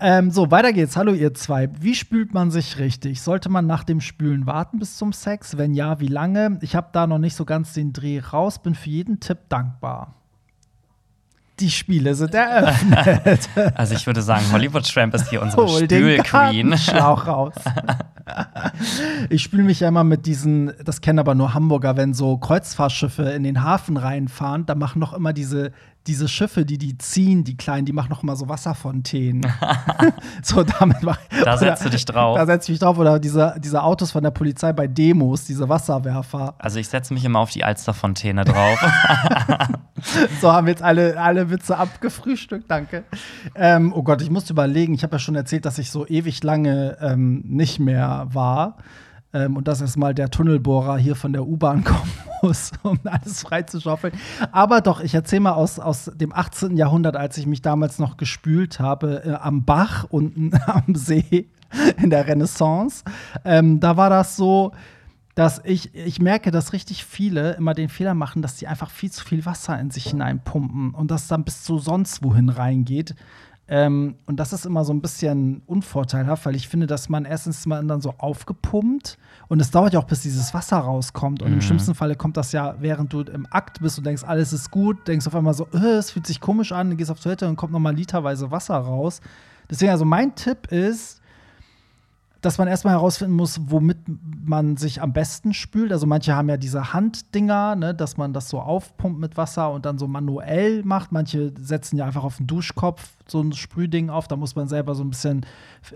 Ähm, so, weiter geht's. Hallo, ihr zwei. Wie spült man sich richtig? Sollte man nach dem Spülen warten bis zum Sex? Wenn ja, wie lange? Ich habe da noch nicht so ganz den Dreh raus, bin für jeden Tipp dankbar die Spiele sind eröffnet. Also ich würde sagen, Hollywood Tramp ist hier unsere Spülqueen. Schlauch raus. Ich spüle mich ja immer mit diesen, das kennen aber nur Hamburger, wenn so Kreuzfahrtschiffe in den Hafen reinfahren, da machen noch immer diese diese Schiffe, die die ziehen, die kleinen, die machen noch mal so Wasserfontänen. so damit mach, Da setzt du dich drauf. Da setzt ich mich drauf oder diese, diese Autos von der Polizei bei Demos, diese Wasserwerfer. Also ich setze mich immer auf die Alsterfontäne drauf. so haben jetzt alle, alle Witze abgefrühstückt, danke. Ähm, oh Gott, ich muss überlegen, ich habe ja schon erzählt, dass ich so ewig lange ähm, nicht mehr war ähm, und dass erstmal der Tunnelbohrer hier von der U-Bahn kommen muss, um alles freizuschaufeln. Aber doch, ich erzähle mal aus, aus dem 18. Jahrhundert, als ich mich damals noch gespült habe, äh, am Bach unten am See in der Renaissance. Ähm, da war das so, dass ich, ich merke, dass richtig viele immer den Fehler machen, dass sie einfach viel zu viel Wasser in sich hineinpumpen und das dann bis zu sonst wohin reingeht. Ähm, und das ist immer so ein bisschen unvorteilhaft, weil ich finde, dass man erstens mal dann so aufgepumpt und es dauert ja auch, bis dieses Wasser rauskommt. Und mhm. im schlimmsten Falle kommt das ja, während du im Akt bist und denkst, alles ist gut, denkst auf einmal so, äh, es fühlt sich komisch an, du gehst auf Toilette und kommt nochmal literweise Wasser raus. Deswegen, also mein Tipp ist, dass man erstmal herausfinden muss, womit man sich am besten spült. Also manche haben ja diese Handdinger, ne, dass man das so aufpumpt mit Wasser und dann so manuell macht. Manche setzen ja einfach auf den Duschkopf so ein Sprühding auf. Da muss man selber so ein bisschen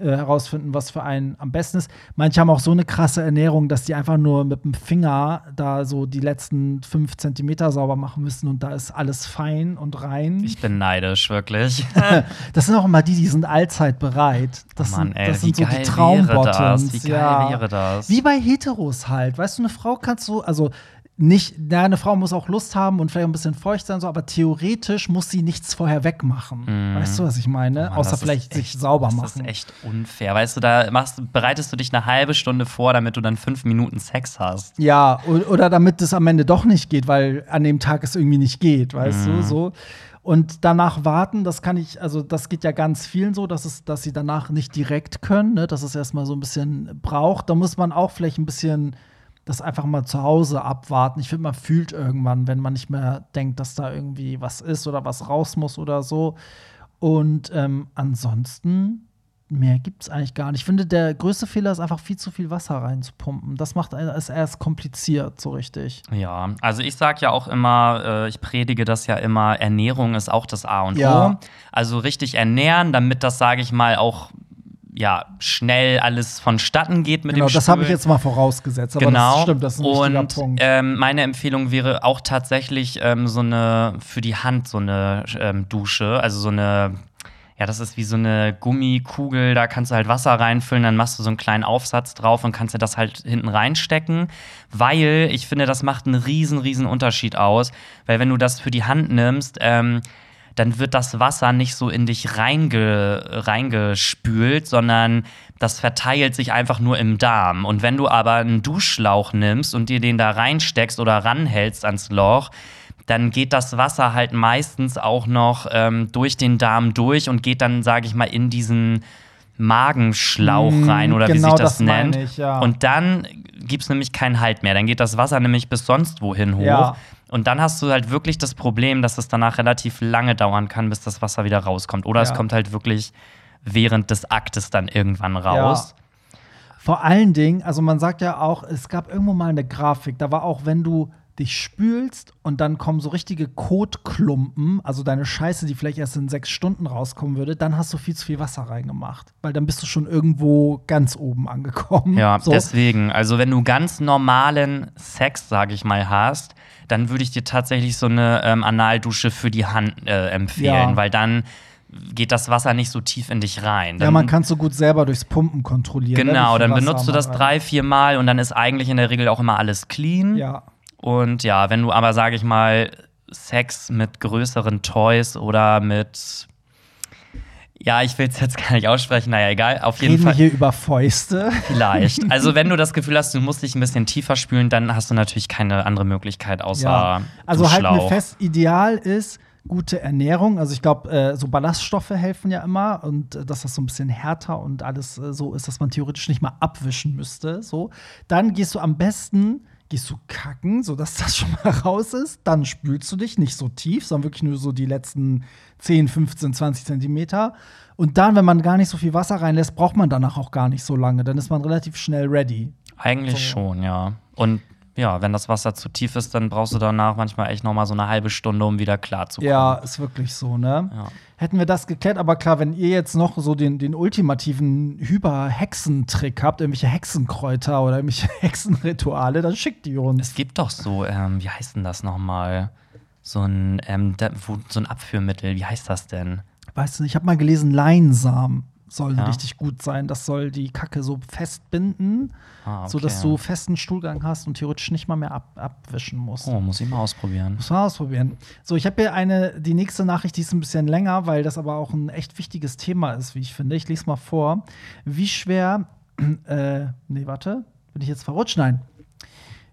äh, herausfinden, was für einen am besten ist. Manche haben auch so eine krasse Ernährung, dass die einfach nur mit dem Finger da so die letzten fünf Zentimeter sauber machen müssen und da ist alles fein und rein. Ich bin neidisch, wirklich. das sind auch immer die, die sind allzeit bereit. Das oh Mann, sind, ey, das sind so die Traumbottoms. Wie geil ja. wäre das? Wie bei Heteros halt. Weißt du, eine Frau kannst du, also nicht, na, eine Frau muss auch Lust haben und vielleicht ein bisschen feucht sein, so, aber theoretisch muss sie nichts vorher wegmachen. Mm. Weißt du, was ich meine? Mann, Außer vielleicht echt, sich sauber das machen. Das ist echt unfair. Weißt du, da machst, bereitest du dich eine halbe Stunde vor, damit du dann fünf Minuten Sex hast. Ja, oder damit es am Ende doch nicht geht, weil an dem Tag es irgendwie nicht geht, weißt mm. du, mhm. so. Und danach warten, das kann ich, also das geht ja ganz vielen so, dass, es, dass sie danach nicht direkt können, ne? dass es erstmal so ein bisschen braucht. Da muss man auch vielleicht ein bisschen das einfach mal zu Hause abwarten. Ich finde, man fühlt irgendwann, wenn man nicht mehr denkt, dass da irgendwie was ist oder was raus muss oder so. Und ähm, ansonsten mehr gibt es eigentlich gar nicht. Ich finde, der größte Fehler ist einfach viel zu viel Wasser reinzupumpen. Das macht es erst kompliziert, so richtig. Ja, also ich sage ja auch immer, äh, ich predige das ja immer, Ernährung ist auch das A und ja. O. Also richtig ernähren, damit das, sage ich mal, auch ja, schnell alles vonstatten geht mit genau, dem Genau, das habe ich jetzt mal vorausgesetzt, aber genau. das stimmt, das ist ein Und Punkt. Ähm, meine Empfehlung wäre auch tatsächlich ähm, so eine, für die Hand so eine ähm, Dusche, also so eine ja, das ist wie so eine Gummikugel, da kannst du halt Wasser reinfüllen, dann machst du so einen kleinen Aufsatz drauf und kannst dir das halt hinten reinstecken, weil ich finde, das macht einen riesen, riesen Unterschied aus, weil wenn du das für die Hand nimmst, ähm, dann wird das Wasser nicht so in dich reinge, reingespült, sondern das verteilt sich einfach nur im Darm. Und wenn du aber einen Duschschlauch nimmst und dir den da reinsteckst oder ranhältst ans Loch, dann geht das Wasser halt meistens auch noch ähm, durch den Darm durch und geht dann, sage ich mal, in diesen Magenschlauch mm, rein oder genau wie sich das, das nennt. Ich, ja. Und dann gibt es nämlich keinen Halt mehr. Dann geht das Wasser nämlich bis sonst wohin hoch. Ja. Und dann hast du halt wirklich das Problem, dass es danach relativ lange dauern kann, bis das Wasser wieder rauskommt. Oder Ja. es kommt halt wirklich während des Aktes dann irgendwann raus. Vor allen Dingen, also man sagt ja auch, es gab irgendwo mal eine Grafik, da war auch, wenn du dich spülst und dann kommen so richtige Kotklumpen, also deine Scheiße, die vielleicht erst in sechs Stunden rauskommen würde, dann hast du viel zu viel Wasser reingemacht. Weil dann bist du schon irgendwo ganz oben angekommen. Ja, so. deswegen. Also, wenn du ganz normalen Sex, sag ich mal, hast, dann würde ich dir tatsächlich so eine ähm, Analdusche für die Hand äh, empfehlen, Ja. weil dann geht das Wasser nicht so tief in dich rein. Ja, Dann- man kann so gut selber durchs Pumpen kontrollieren. ne, Genau, viel dann Wasser benutzt du das rein- drei, vier Mal und dann ist eigentlich in der Regel auch immer alles clean. Ja. Und ja, wenn du aber, sage ich mal, Sex mit größeren Toys oder mit. Ja, ich will es jetzt gar nicht aussprechen, naja, egal. Auf jeden Reden wir Fall. hier über Fäuste. Vielleicht. Also, wenn du das Gefühl hast, du musst dich ein bisschen tiefer spülen, dann hast du natürlich keine andere Möglichkeit außer Ja. Also halten wir Duschschlauch. fest, ideal ist gute Ernährung. Also ich glaube, äh, so Ballaststoffe helfen ja immer und äh, dass das so ein bisschen härter und alles äh, so ist, dass man theoretisch nicht mal abwischen müsste. So, dann gehst du am besten gehst du kacken, sodass das schon mal raus ist. Dann spülst du dich nicht so tief, sondern wirklich nur so die letzten 10, 15, 20 Zentimeter. Und dann, wenn man gar nicht so viel Wasser reinlässt, braucht man danach auch gar nicht so lange. Dann ist man relativ schnell ready. Eigentlich So. schon, ja. Und ja, wenn das Wasser zu tief ist, dann brauchst du danach manchmal echt noch mal so eine halbe Stunde, um wieder klar zu kommen. Ja, ist wirklich so, ne? Ja. Hätten wir das geklärt, aber klar, wenn ihr jetzt noch so den, den ultimativen Hyper-Hexentrick habt, irgendwelche Hexenkräuter oder irgendwelche Hexenrituale, dann schickt die uns. Es gibt doch so, ähm, wie heißt denn das nochmal? So ein, ähm, da, wo, so ein Abführmittel, wie heißt das denn? Weißt du, ich habe mal gelesen, Leinsamen sollen Ja. richtig gut sein. Das soll die Kacke so festbinden, Ah, okay. sodass du festen Stuhlgang hast und theoretisch nicht mal mehr ab, abwischen musst. Oh, muss ich mal ausprobieren. Muss man ausprobieren. So, ich habe hier eine, die nächste Nachricht, die ist ein bisschen länger, weil das aber auch ein echt wichtiges Thema ist, wie ich finde. Ich lese mal vor. Wie schwer, äh, nee, warte, bin ich jetzt verrutscht? Nein.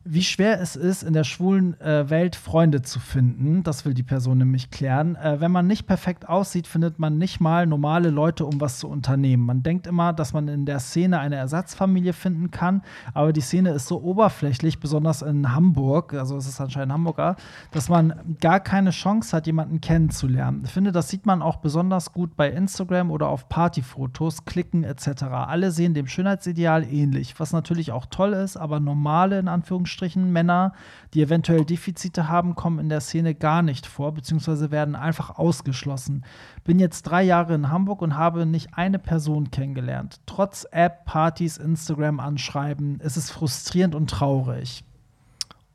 Wie schwer es ist, in der schwulen äh, Welt Freunde zu finden, das will die Person nämlich klären. Äh, wenn man nicht perfekt aussieht, findet man nicht mal normale Leute, um was zu unternehmen. Man denkt immer, dass man in der Szene eine Ersatzfamilie finden kann, aber die Szene ist so oberflächlich, besonders in Hamburg, also es ist anscheinend Hamburger, dass man gar keine Chance hat, jemanden kennenzulernen. Ich finde, das sieht man auch besonders gut bei Instagram oder auf Partyfotos, Klicken etc. Alle sehen dem Schönheitsideal ähnlich, was natürlich auch toll ist, aber normale, in Anführungsstrichen, Männer, die eventuell Defizite haben, kommen in der Szene gar nicht vor, beziehungsweise werden einfach ausgeschlossen. Bin jetzt drei Jahre in Hamburg und habe nicht eine Person kennengelernt. Trotz App, Partys, Instagram anschreiben, es ist frustrierend und traurig.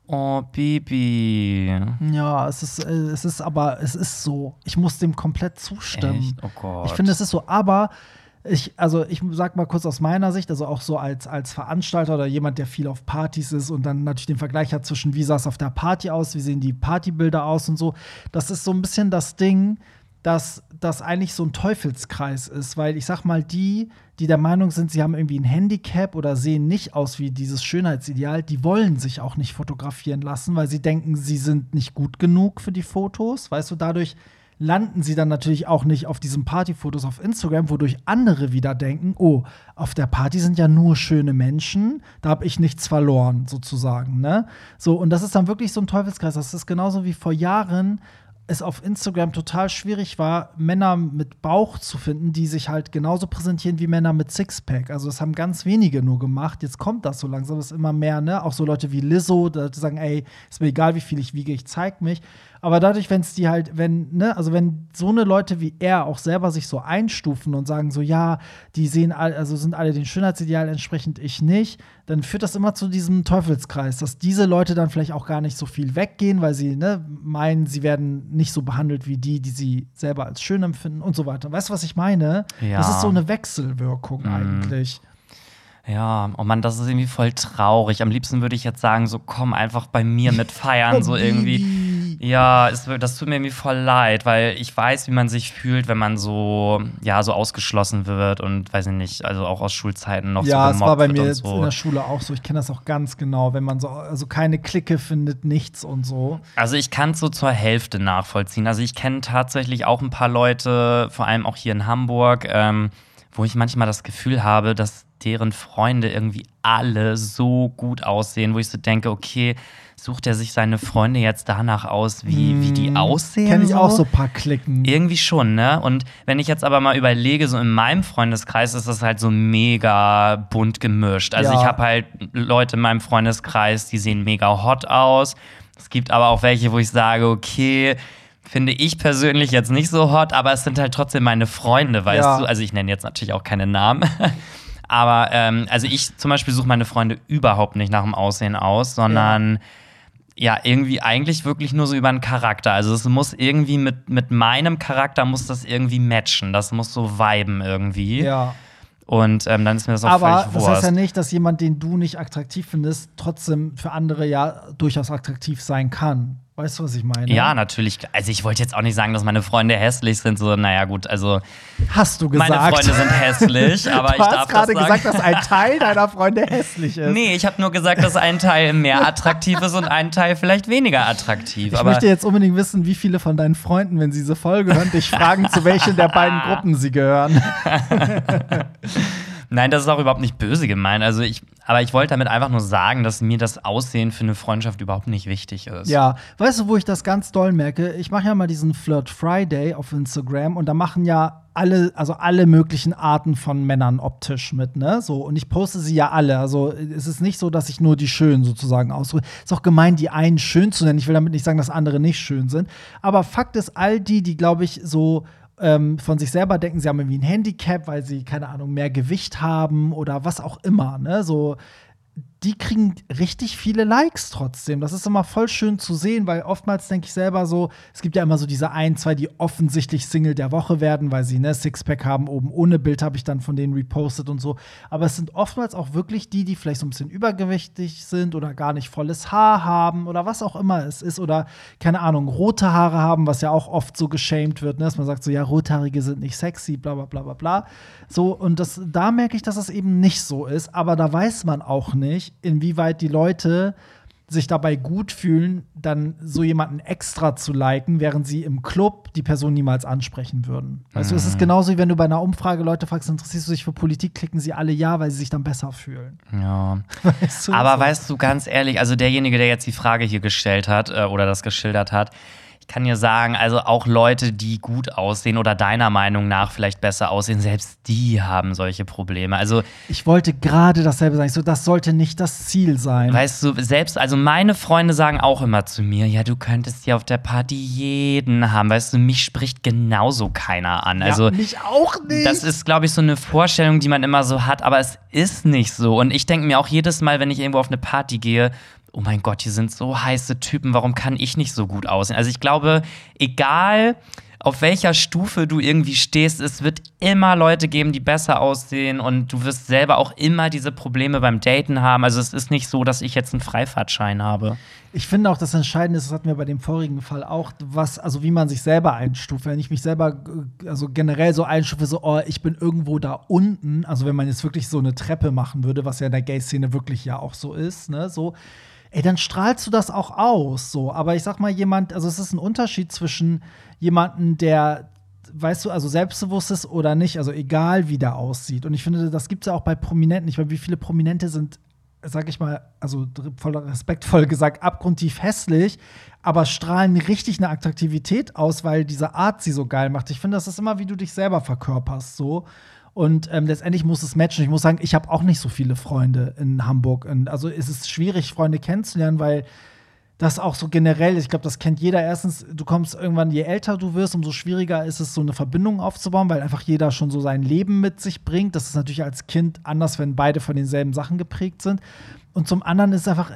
Oh, Bibi. Ja, es ist, äh, es ist aber, es ist so. Ich muss dem komplett zustimmen. Echt? Oh Gott. Ich finde, es ist so, aber ich, also ich sag mal kurz aus meiner Sicht, also auch so als, als Veranstalter oder jemand, der viel auf Partys ist und dann natürlich den Vergleich hat zwischen, wie sah es auf der Party aus, wie sehen die Partybilder aus und so. Das ist so ein bisschen das Ding, dass das eigentlich so ein Teufelskreis ist, weil ich sag mal, die, die der Meinung sind, sie haben irgendwie ein Handicap oder sehen nicht aus wie dieses Schönheitsideal, die wollen sich auch nicht fotografieren lassen, weil sie denken, sie sind nicht gut genug für die Fotos. Weißt du, dadurch landen sie dann natürlich auch nicht auf diesen Partyfotos auf Instagram, wodurch andere wieder denken, oh, auf der Party sind ja nur schöne Menschen, da habe ich nichts verloren, sozusagen, ne? So, und das ist dann wirklich so ein Teufelskreis. Das ist genauso wie vor Jahren es auf Instagram total schwierig war, Männer mit Bauch zu finden, die sich halt genauso präsentieren wie Männer mit Sixpack. Also das haben ganz wenige nur gemacht. Jetzt kommt das so langsam, es ist immer mehr, ne? Auch so Leute wie Lizzo, die sagen, ey, ist mir egal, wie viel ich wiege, ich zeig mich. Aber dadurch, wenn es die halt, wenn, ne, also wenn so eine Leute wie er auch selber sich so einstufen und sagen so, ja, die sehen all, also sind alle den Schönheitsideal entsprechend, ich nicht, dann führt das immer zu diesem Teufelskreis, dass diese Leute dann vielleicht auch gar nicht so viel weggehen, weil sie ne, meinen, sie werden nicht so behandelt wie die, die sie selber als schön empfinden und so weiter. Weißt du, was ich meine? Ja. Das ist so eine Wechselwirkung eigentlich. Ja, oh Mann, das ist irgendwie voll traurig. Am liebsten würde ich jetzt sagen, so komm einfach bei mir mit feiern, so irgendwie. Ja, es, das tut mir irgendwie voll leid, weil ich weiß, wie man sich fühlt, wenn man so, ja, so ausgeschlossen wird und weiß ich nicht, also auch aus Schulzeiten noch Ja, so es war bei mir und in so. der Schule auch so. Ich kenne das auch ganz genau, wenn man so, also keine Clique findet, nichts und so. Also ich kann es so zur Hälfte nachvollziehen. Also ich kenne tatsächlich auch ein paar Leute, vor allem auch hier in Hamburg, ähm, wo ich manchmal das Gefühl habe, dass deren Freunde irgendwie alle so gut aussehen, wo ich so denke, okay, sucht er sich seine Freunde jetzt danach aus, wie, wie die aussehen? Kenne ich auch so ein paar Klicken. Irgendwie schon, ne? Und wenn ich jetzt aber mal überlege, so in meinem Freundeskreis ist das halt so mega bunt gemischt. Also Ja. ich habe halt Leute in meinem Freundeskreis, die sehen mega hot aus. Es gibt aber auch welche, wo ich sage, okay, finde ich persönlich jetzt nicht so hot, aber es sind halt trotzdem meine Freunde, weißt Ja. du? Also ich nenne jetzt natürlich auch keine Namen. Aber ähm, also ich zum Beispiel suche meine Freunde überhaupt nicht nach dem Aussehen aus, sondern ja, irgendwie eigentlich wirklich nur so über einen Charakter. Also es muss irgendwie mit, mit meinem Charakter muss das irgendwie matchen. Das muss so viben irgendwie. Ja. Und ähm, dann ist mir das auch Aber völlig das Wurst. heißt ja nicht, dass jemand, den du nicht attraktiv findest, trotzdem für andere ja durchaus attraktiv sein kann. Weißt du, was ich meine? ja, natürlich. Also ich wollte jetzt auch nicht sagen, dass meine Freunde hässlich sind. So, naja, gut, also Hast du gesagt. meine Freunde sind hässlich, aber du ich hast darf gerade das sagen. gesagt, dass ein Teil deiner Freunde hässlich ist. Nee, ich habe nur gesagt, dass ein Teil mehr attraktiv ist und ein Teil vielleicht weniger attraktiv. Ich aber möchte jetzt unbedingt wissen, wie viele von deinen Freunden, wenn sie diese Folge hören, dich fragen, zu welchen der beiden Gruppen sie gehören. Nein, das ist auch überhaupt nicht böse gemeint. Also ich, aber ich wollte damit einfach nur sagen, dass mir das Aussehen für eine Freundschaft überhaupt nicht wichtig ist. Ja, weißt du, wo ich das ganz doll merke? Ich mache ja mal diesen Flirt Friday auf Instagram und da machen ja alle, also alle möglichen Arten von Männern optisch mit, ne? So, und ich poste sie ja alle. Also es ist nicht so, dass ich nur die Schönen sozusagen aussuche. Ist auch gemein, die einen schön zu nennen. Ich will damit nicht sagen, dass andere nicht schön sind. Aber Fakt ist, all die, die, glaube ich, so ähm, von sich selber denken, sie haben irgendwie ein Handicap, weil sie, keine Ahnung, mehr Gewicht haben oder was auch immer, ne? So, die kriegen richtig viele Likes trotzdem. Das ist immer voll schön zu sehen, weil oftmals denke ich selber so, es gibt ja immer so diese ein, zwei, die offensichtlich Single der Woche werden, weil sie ne Sixpack haben, oben ohne Bild habe ich dann von denen repostet und so. Aber es sind oftmals auch wirklich die, die vielleicht so ein bisschen übergewichtig sind oder gar nicht volles Haar haben oder was auch immer es ist oder keine Ahnung, rote Haare haben, was ja auch oft so geschämt wird, ne? dass man sagt so, ja, rothaarige sind nicht sexy, bla bla bla bla bla. So, und das, da merke ich, dass das eben nicht so ist, aber da weiß man auch nicht, inwieweit die Leute sich dabei gut fühlen, dann so jemanden extra zu liken, während sie im Club die Person niemals ansprechen würden. Weißt du, es ist genauso wie wenn du bei einer Umfrage Leute fragst, interessierst du dich für Politik, klicken sie alle ja, weil sie sich dann besser fühlen. Ja. Weißt du? Aber so. weißt du, ganz ehrlich, also derjenige, der jetzt die Frage hier gestellt hat äh, oder das geschildert hat, ich kann dir sagen, also auch Leute, die gut aussehen oder deiner Meinung nach vielleicht besser aussehen, selbst die haben solche Probleme. Also, ich wollte gerade dasselbe sagen. Ich so, das sollte nicht das Ziel sein. weißt du, selbst, also meine Freunde sagen auch immer zu mir, ja, du könntest ja auf der Party jeden haben. Weißt du, mich spricht genauso keiner an. Also, ja, mich auch nicht. Das ist, glaube ich, so eine Vorstellung, die man immer so hat, aber es ist nicht so. Und ich denke mir auch jedes Mal, wenn ich irgendwo auf eine Party gehe, oh mein Gott, hier sind so heiße Typen, warum kann ich nicht so gut aussehen? Also ich glaube, egal auf welcher Stufe du irgendwie stehst, es wird immer Leute geben, die besser aussehen und du wirst selber auch immer diese Probleme beim Daten haben. Also es ist nicht so, dass ich jetzt einen Freifahrtschein habe. Ich finde auch, das Entscheidende ist, das hatten wir bei dem vorigen Fall auch, was, also wie man sich selber einstuft. Wenn ich mich selber, äh, also generell so einstufe, so, oh, ich bin irgendwo da unten, also wenn man jetzt wirklich so eine Treppe machen würde, was ja in der Gay-Szene wirklich ja auch so ist, ne, so, ey, dann strahlst du das auch aus, so. Aber ich sag mal, jemand, also es ist ein Unterschied zwischen jemanden, der weißt du, also selbstbewusst ist oder nicht, also egal wie der aussieht. Und ich finde, das gibt es ja auch bei Prominenten. Ich meine, wie viele Prominente sind, sag ich mal, also voll respektvoll gesagt, abgrundtief hässlich, aber strahlen richtig eine Attraktivität aus, weil diese Art sie so geil macht. Ich finde, das ist immer, wie du dich selber verkörperst, so. Und ähm, letztendlich muss es matchen. Ich muss sagen, ich habe auch nicht so viele Freunde in Hamburg. Und also es ist schwierig, Freunde kennenzulernen, weil das auch so generell, ich glaube, das kennt jeder. Erstens, du kommst irgendwann, je älter du wirst, umso schwieriger ist es, so eine Verbindung aufzubauen, weil einfach jeder schon so sein Leben mit sich bringt. Das ist natürlich als Kind anders, wenn beide von denselben Sachen geprägt sind. Und zum anderen ist es einfach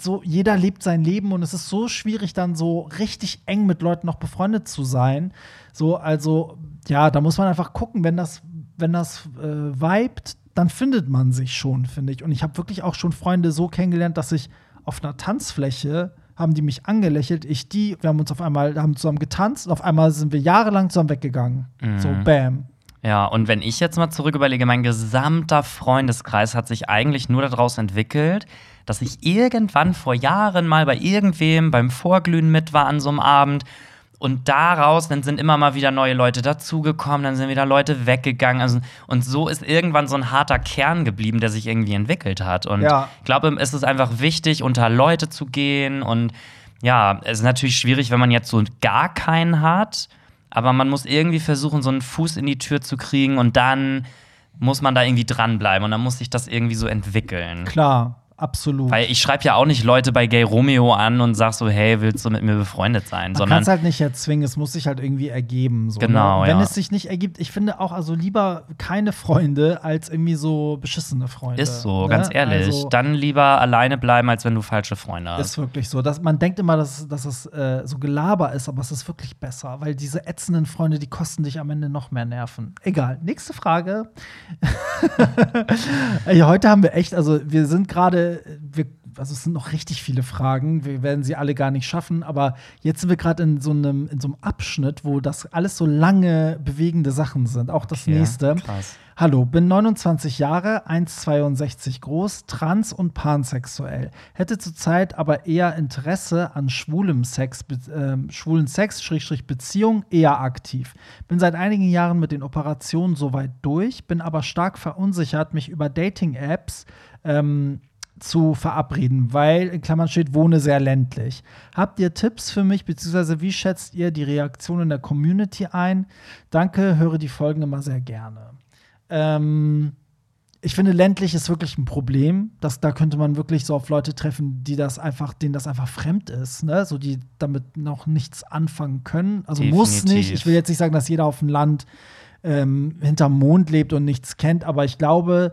so, jeder lebt sein Leben und es ist so schwierig, dann so richtig eng mit Leuten noch befreundet zu sein. So, also, ja, da muss man einfach gucken, wenn das, wenn das äh, vibet, dann findet man sich schon, finde ich. Und ich habe wirklich auch schon Freunde so kennengelernt, dass ich auf einer Tanzfläche haben die mich angelächelt, ich die, wir haben uns auf einmal, haben zusammen getanzt und auf einmal sind wir jahrelang zusammen weggegangen. Mhm. So, bam. Ja, und wenn ich jetzt mal zurück überlege, mein gesamter Freundeskreis hat sich eigentlich nur daraus entwickelt, dass ich irgendwann vor Jahren mal bei irgendwem beim Vorglühen mit war an so einem Abend. Und daraus, dann sind immer mal wieder neue Leute dazugekommen, dann sind wieder Leute weggegangen. Also, und so ist irgendwann so ein harter Kern geblieben, der sich irgendwie entwickelt hat. Und Ja. ich glaube, es ist einfach wichtig, unter Leute zu gehen. Und ja, es ist natürlich schwierig, wenn man jetzt so gar keinen hat. Aber man muss irgendwie versuchen, so einen Fuß in die Tür zu kriegen und dann muss man da irgendwie dranbleiben und dann muss sich das irgendwie so entwickeln. Klar. Absolut. Weil ich schreibe ja auch nicht Leute bei Gay Romeo an und sag so, hey, willst du mit mir befreundet sein? Man kann es halt nicht erzwingen, es muss sich halt irgendwie ergeben. So, Genau, ne? Wenn ja. es sich nicht ergibt, ich finde auch, also lieber keine Freunde als irgendwie so beschissene Freunde. ist so, ne? ganz ehrlich. Also, Dann lieber alleine bleiben, als wenn du falsche Freunde hast. ist wirklich so. Dass, man denkt immer, dass, dass es äh, so Gelaber ist, aber es ist wirklich besser, weil diese ätzenden Freunde, die kosten dich am Ende noch mehr Nerven. Egal. Nächste Frage. Ey, heute haben wir echt, also wir sind gerade, wir, also es sind noch richtig viele Fragen. Wir werden sie alle gar nicht schaffen, aber jetzt sind wir gerade in so einem in so einem Abschnitt, wo das alles so lange bewegende Sachen sind. Auch das Okay, nächste. krass. Hallo, bin 29 Jahre, 1,62 groß, trans und pansexuell. Hätte zurzeit aber eher Interesse an schwulem Sex, ähm, schwulen Sex, Schrägstrich Beziehung, eher aktiv. Bin seit einigen Jahren mit den Operationen soweit durch, bin aber stark verunsichert, mich über Dating-Apps ähm, zu verabreden, weil in Klammern steht, wohne sehr ländlich. Habt ihr Tipps für mich, beziehungsweise wie schätzt ihr die Reaktionen der Community ein? Danke, höre die Folgen immer sehr gerne. Ähm, ich finde, ländlich ist wirklich ein Problem. Das, da könnte man wirklich so auf Leute treffen, die das einfach, denen das einfach fremd ist, ne? So die damit noch nichts anfangen können. Also muss Definitiv. nicht. Ich will jetzt nicht sagen, dass jeder auf dem Land ähm, hinterm Mond lebt und nichts kennt, aber ich glaube,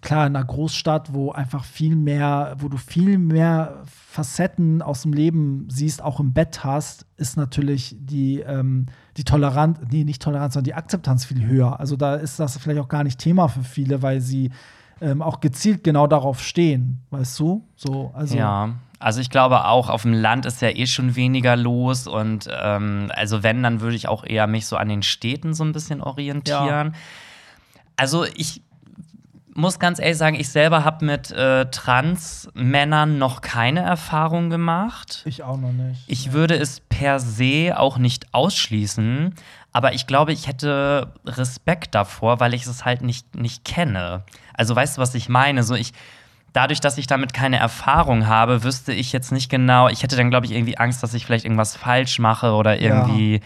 klar, in einer Großstadt, wo einfach viel mehr, wo du viel mehr Facetten aus dem Leben siehst, auch im Bett hast, ist natürlich die, ähm, die Toleranz, nee, nicht Toleranz, sondern die Akzeptanz viel höher. Also da ist das vielleicht auch gar nicht Thema für viele, weil sie ähm, auch gezielt genau darauf stehen, weißt du? So, also Ja, also ich glaube auch, auf dem Land ist ja eh schon weniger los und ähm, also wenn, dann würde ich auch eher mich so an den Städten so ein bisschen orientieren. Also ich muss ganz ehrlich sagen, ich selber habe mit äh, Trans-Männern noch keine Erfahrung gemacht. ich auch noch nicht. Ich würde es per se auch nicht ausschließen, aber ich glaube, ich hätte Respekt davor, weil ich es halt nicht, nicht kenne. Also weißt du, was ich meine? So ich, dadurch, dass ich damit keine Erfahrung habe, wüsste ich jetzt nicht genau. Ich hätte dann, glaube ich, irgendwie Angst, dass ich vielleicht irgendwas falsch mache oder irgendwie.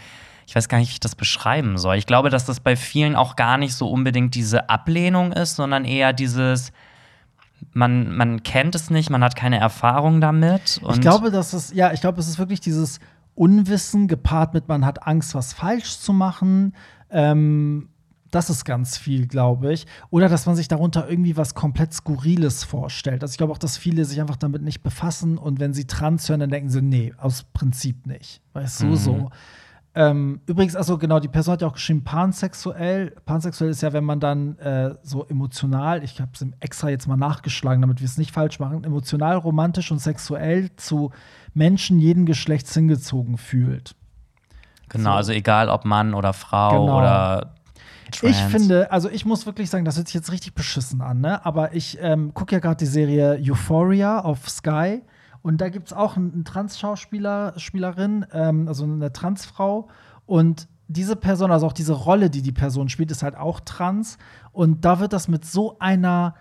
Ich weiß gar nicht, wie ich das beschreiben soll. Ich glaube, dass das bei vielen auch gar nicht so unbedingt diese Ablehnung ist, sondern eher dieses, man, man kennt es nicht, man hat keine Erfahrung damit. Ich glaube, dass es, ja, ich glaube, es ist wirklich dieses Unwissen gepaart mit, man hat Angst, was falsch zu machen. Ähm, das ist ganz viel, glaube ich. Oder dass man sich darunter irgendwie was komplett Skurriles vorstellt. Also ich glaube auch, dass viele sich einfach damit nicht befassen und wenn sie trans hören, dann denken sie, nee, aus Prinzip nicht. Weißt du, so. Ähm, übrigens, also genau, die Person hat ja auch geschrieben, pansexuell. Pansexuell ist ja, wenn man dann äh, so emotional, ich habe es extra jetzt mal nachgeschlagen, damit wir es nicht falsch machen, emotional, romantisch und sexuell zu Menschen jeden Geschlechts hingezogen fühlt. Genau, So. also egal ob Mann oder Frau Genau. oder Trans. Ich finde, also ich muss wirklich sagen, das hört sich jetzt richtig beschissen an, ne? Aber ich ähm, gucke ja gerade die Serie Euphoria auf Sky und da gibt es auch einen, Trans-Schauspieler, Spielerin, ähm, also eine Transfrau und diese Person, also auch diese Rolle, die die Person spielt, ist halt auch trans und da wird das mit so einer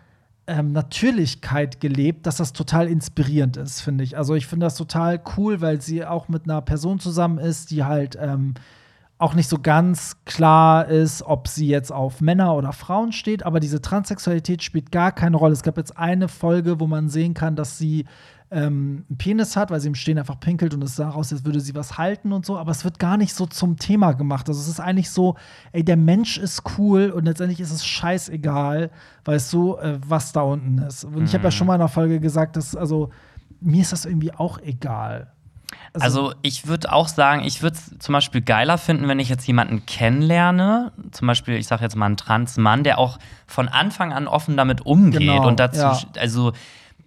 ähm, Natürlichkeit gelebt, dass das total inspirierend ist, finde ich. Also ich finde das total cool, weil sie auch mit einer Person zusammen ist, die halt ähm, auch nicht so ganz klar ist, ob sie jetzt auf Männer oder Frauen steht, aber diese Transsexualität spielt gar keine Rolle. Es gab jetzt eine Folge, wo man sehen kann, dass sie ähm, einen Penis hat, weil sie im Stehen einfach pinkelt und es sah aus, als würde sie was halten und so, aber es wird gar nicht so zum Thema gemacht. Also es ist eigentlich so, ey, der Mensch ist cool und letztendlich ist es scheißegal, weißt du, äh, was da unten ist. Und ich habe ja schon mal in einer Folge gesagt, dass, also, mir ist das irgendwie auch egal. Also ich würde auch sagen, ich würde es zum Beispiel geiler finden, wenn ich jetzt jemanden kennenlerne, zum Beispiel, ich sage jetzt mal einen Trans-Mann, der auch von Anfang an offen damit umgeht Genau, und dazu, ja. also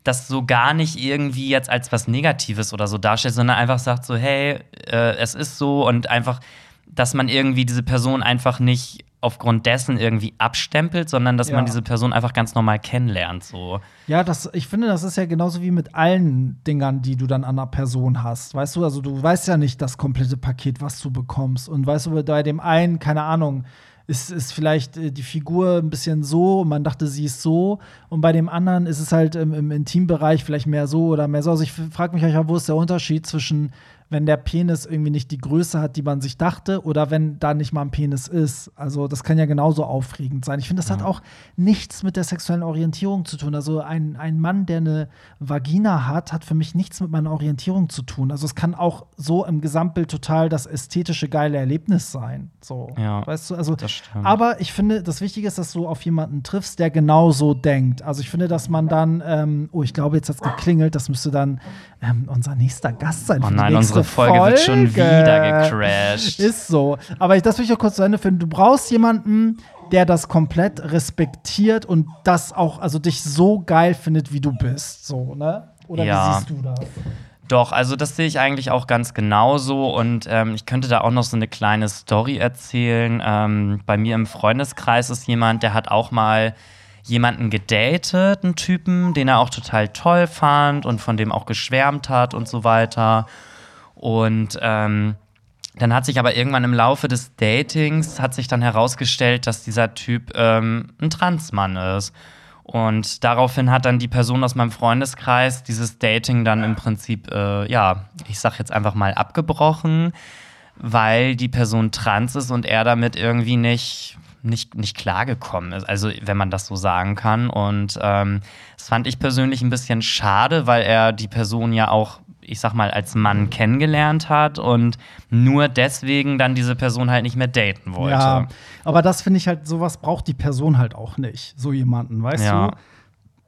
das so gar nicht irgendwie jetzt als was Negatives oder so darstellt, sondern einfach sagt so, hey, äh, es ist so und einfach, dass man irgendwie diese Person einfach nicht aufgrund dessen irgendwie abstempelt, sondern dass Ja. man diese Person einfach ganz normal kennenlernt. So. Ja, das, ich finde, das ist ja genauso wie mit allen Dingern, die du dann an einer Person hast. Weißt du, also du weißt ja nicht das komplette Paket, was du bekommst. Und weißt du, bei dem einen, keine Ahnung, ist, ist vielleicht äh, die Figur ein bisschen so und man dachte, sie ist so. Und bei dem anderen ist es halt im, im Intimbereich vielleicht mehr so oder mehr so. Also ich frage mich wo ist der Unterschied zwischen wenn der Penis irgendwie nicht die Größe hat, die man sich dachte, oder wenn da nicht mal ein Penis ist. Also das kann ja genauso aufregend sein. Ich finde, das hat auch nichts mit der sexuellen Orientierung zu tun. Also ein, ein Mann, der eine Vagina hat, hat für mich nichts mit meiner Orientierung zu tun. Also es kann auch so im Gesamtbild total das ästhetische geile Erlebnis sein. So, Ja, weißt du, also aber ich finde, das Wichtige ist, dass du auf jemanden triffst, der genauso denkt. Also ich finde, dass man dann, ähm, oh, ich glaube, jetzt hat es geklingelt, das müsste dann ähm, unser nächster Gast sein. Oh nein, nächste unsere Folge wird schon wieder gecrashed. Ist so. Aber ich, das will ich auch kurz zu Ende finden. Du brauchst jemanden, der das komplett respektiert und das auch, also dich so geil findet, wie du bist. So, ne? Oder Ja. wie siehst du das? Doch, also das sehe ich eigentlich auch ganz genauso und ähm, ich könnte da auch noch so eine kleine Story erzählen. Ähm, bei mir im Freundeskreis ist jemand, der hat auch mal jemanden gedatet, einen Typen, den er auch total toll fand und von dem auch geschwärmt hat und so weiter. Und ähm, dann hat sich aber irgendwann im Laufe des Datings hat sich dann herausgestellt, dass dieser Typ ähm, ein Transmann ist. Und daraufhin hat dann die Person aus meinem Freundeskreis dieses Dating dann im Prinzip, äh, ja, ich sag jetzt einfach mal abgebrochen, weil die Person trans ist und er damit irgendwie nicht, nicht, nicht klargekommen ist. Also, wenn man das so sagen kann. Und ähm, das fand ich persönlich ein bisschen schade, weil er die Person ja auch, ich sag mal, als Mann kennengelernt hat und nur deswegen dann diese Person halt nicht mehr daten wollte. Ja, aber das finde ich halt, sowas braucht die Person halt auch nicht, so jemanden, weißt Ja. du?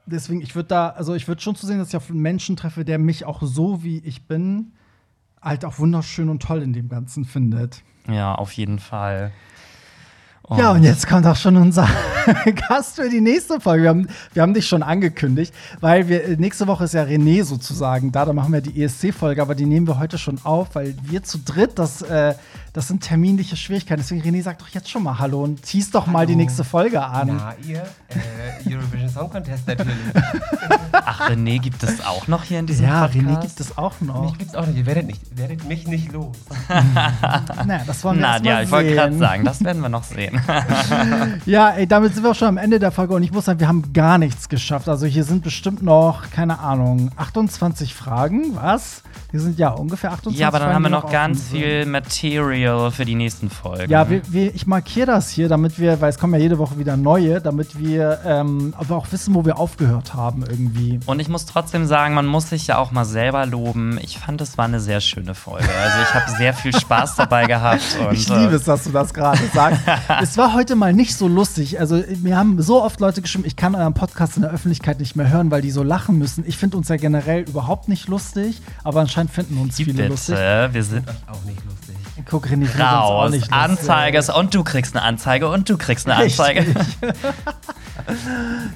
Deswegen, ich würde da, also ich würde schon zu sehen, dass ich auf einen Menschen treffe, der mich auch so, wie ich bin, halt auch wunderschön und toll in dem Ganzen findet. Ja, auf jeden Fall. Ja, und jetzt kommt auch schon unser Gast für die nächste Folge. Wir haben, wir haben dich schon angekündigt, weil wir nächste Woche ist ja René sozusagen da. Da machen wir die ESC-Folge, aber die nehmen wir heute schon auf, weil wir zu dritt, das, äh, das sind terminliche Schwierigkeiten. Deswegen, René, sag doch jetzt schon mal Hallo und tease doch mal die nächste Folge an. Na, ihr äh, Eurovision Song Contest natürlich. Ach, René gibt es auch noch hier in diesem Ja, Podcast? René gibt es auch noch. mich gibt's auch nicht. Ihr werdet, nicht, werdet mich nicht los. Naja, das wollen wir Na, ja, ich wollte gerade sagen, das werden wir noch sehen. Ja, ey, damit sind wir auch schon am Ende der Folge und ich muss sagen, wir haben gar nichts geschafft. Also hier sind bestimmt noch, keine Ahnung, 28 Fragen, was? Hier sind ja ungefähr 28 ja, aber dann Fragen, haben wir noch ganz viel Material für die nächsten Folgen. Ja, wir, wir, ich markiere das hier, damit wir, weil es kommen ja jede Woche wieder neue, damit wir ähm, aber auch wissen, wo wir aufgehört haben irgendwie. Und ich muss trotzdem sagen, man muss sich ja auch mal selber loben. Ich fand, es war eine sehr schöne Folge. Also ich habe sehr viel Spaß dabei gehabt. Und, Ich äh, liebe es, dass du das gerade sagst. es war heute mal nicht so lustig. Also, mir haben so oft Leute geschrieben, ich kann euren Podcast in der Öffentlichkeit nicht mehr hören, weil die so lachen müssen. Ich finde uns ja generell überhaupt nicht lustig, aber anscheinend finden uns Wie viele lustig. bitte? Wir sind Auch nicht lustig. Guck, René, findet uns auch raus. nicht. Anzeige und du kriegst eine Anzeige und du kriegst eine Anzeige.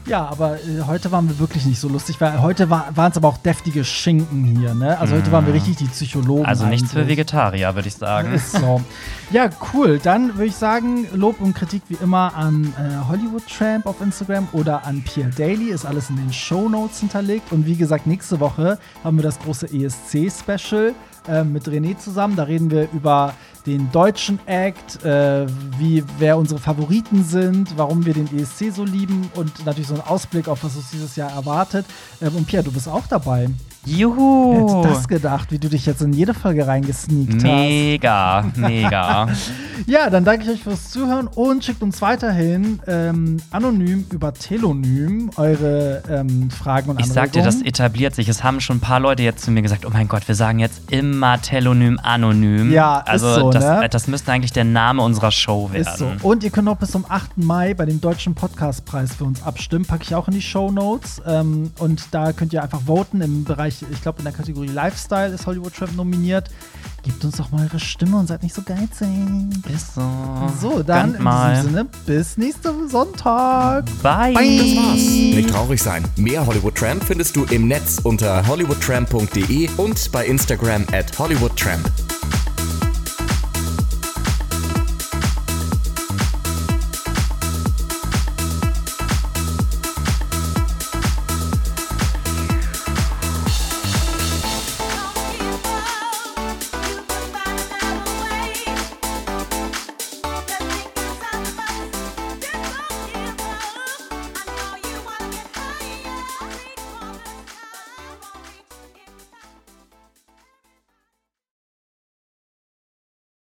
Ja, aber äh, heute waren wir wirklich nicht so lustig, weil heute war, waren es aber auch deftige Schinken hier, ne? Also heute waren wir richtig die Psychologen. Also nichts für eigentlich. Vegetarier, würde ich sagen. So. Ja, cool. Dann würde ich sagen, Lob und Kritik wie immer an äh, Hollywood Tramp auf Instagram oder an Pierre Daly. Ist alles in den Show Notes hinterlegt. Und wie gesagt, nächste Woche haben wir das große ESC-Special äh, mit René zusammen. Da reden wir über den deutschen Act, äh, wie wer unsere Favoriten sind, warum wir den ESC so lieben und natürlich so einen Ausblick auf was uns dieses Jahr erwartet. Ähm, und Pierre, du bist auch dabei. Wer Juhu! hätte das gedacht, wie du dich jetzt in jede Folge reingesneakt hast? Mega, mega. Ja, dann danke ich euch fürs Zuhören und schickt uns weiterhin ähm, anonym über Telonym eure ähm, Fragen und Ich Anregungen. sag dir, das etabliert sich. Es haben schon ein paar Leute jetzt zu mir gesagt, oh mein Gott, wir sagen jetzt immer Telonym anonym. Ja, ist also so, das, ne? das müsste eigentlich der Name unserer Show werden. Ist so. Und ihr könnt auch bis zum 8. Mai bei dem Deutschen Podcastpreis für uns abstimmen. Packe ich auch in die Show Notes. Ähm, und da könnt ihr einfach voten im Bereich, ich glaube, in der Kategorie Lifestyle ist Hollywood Trap nominiert. Gebt uns doch mal eure Stimme und seid nicht so geizig. Ist so. So, dann in diesem Sinne, bis nächsten Sonntag. Bye. Das war's. Nicht traurig sein. Mehr Hollywood Tramp findest du im Netz unter hollywoodtramp.de und bei Instagram at hollywoodtramp.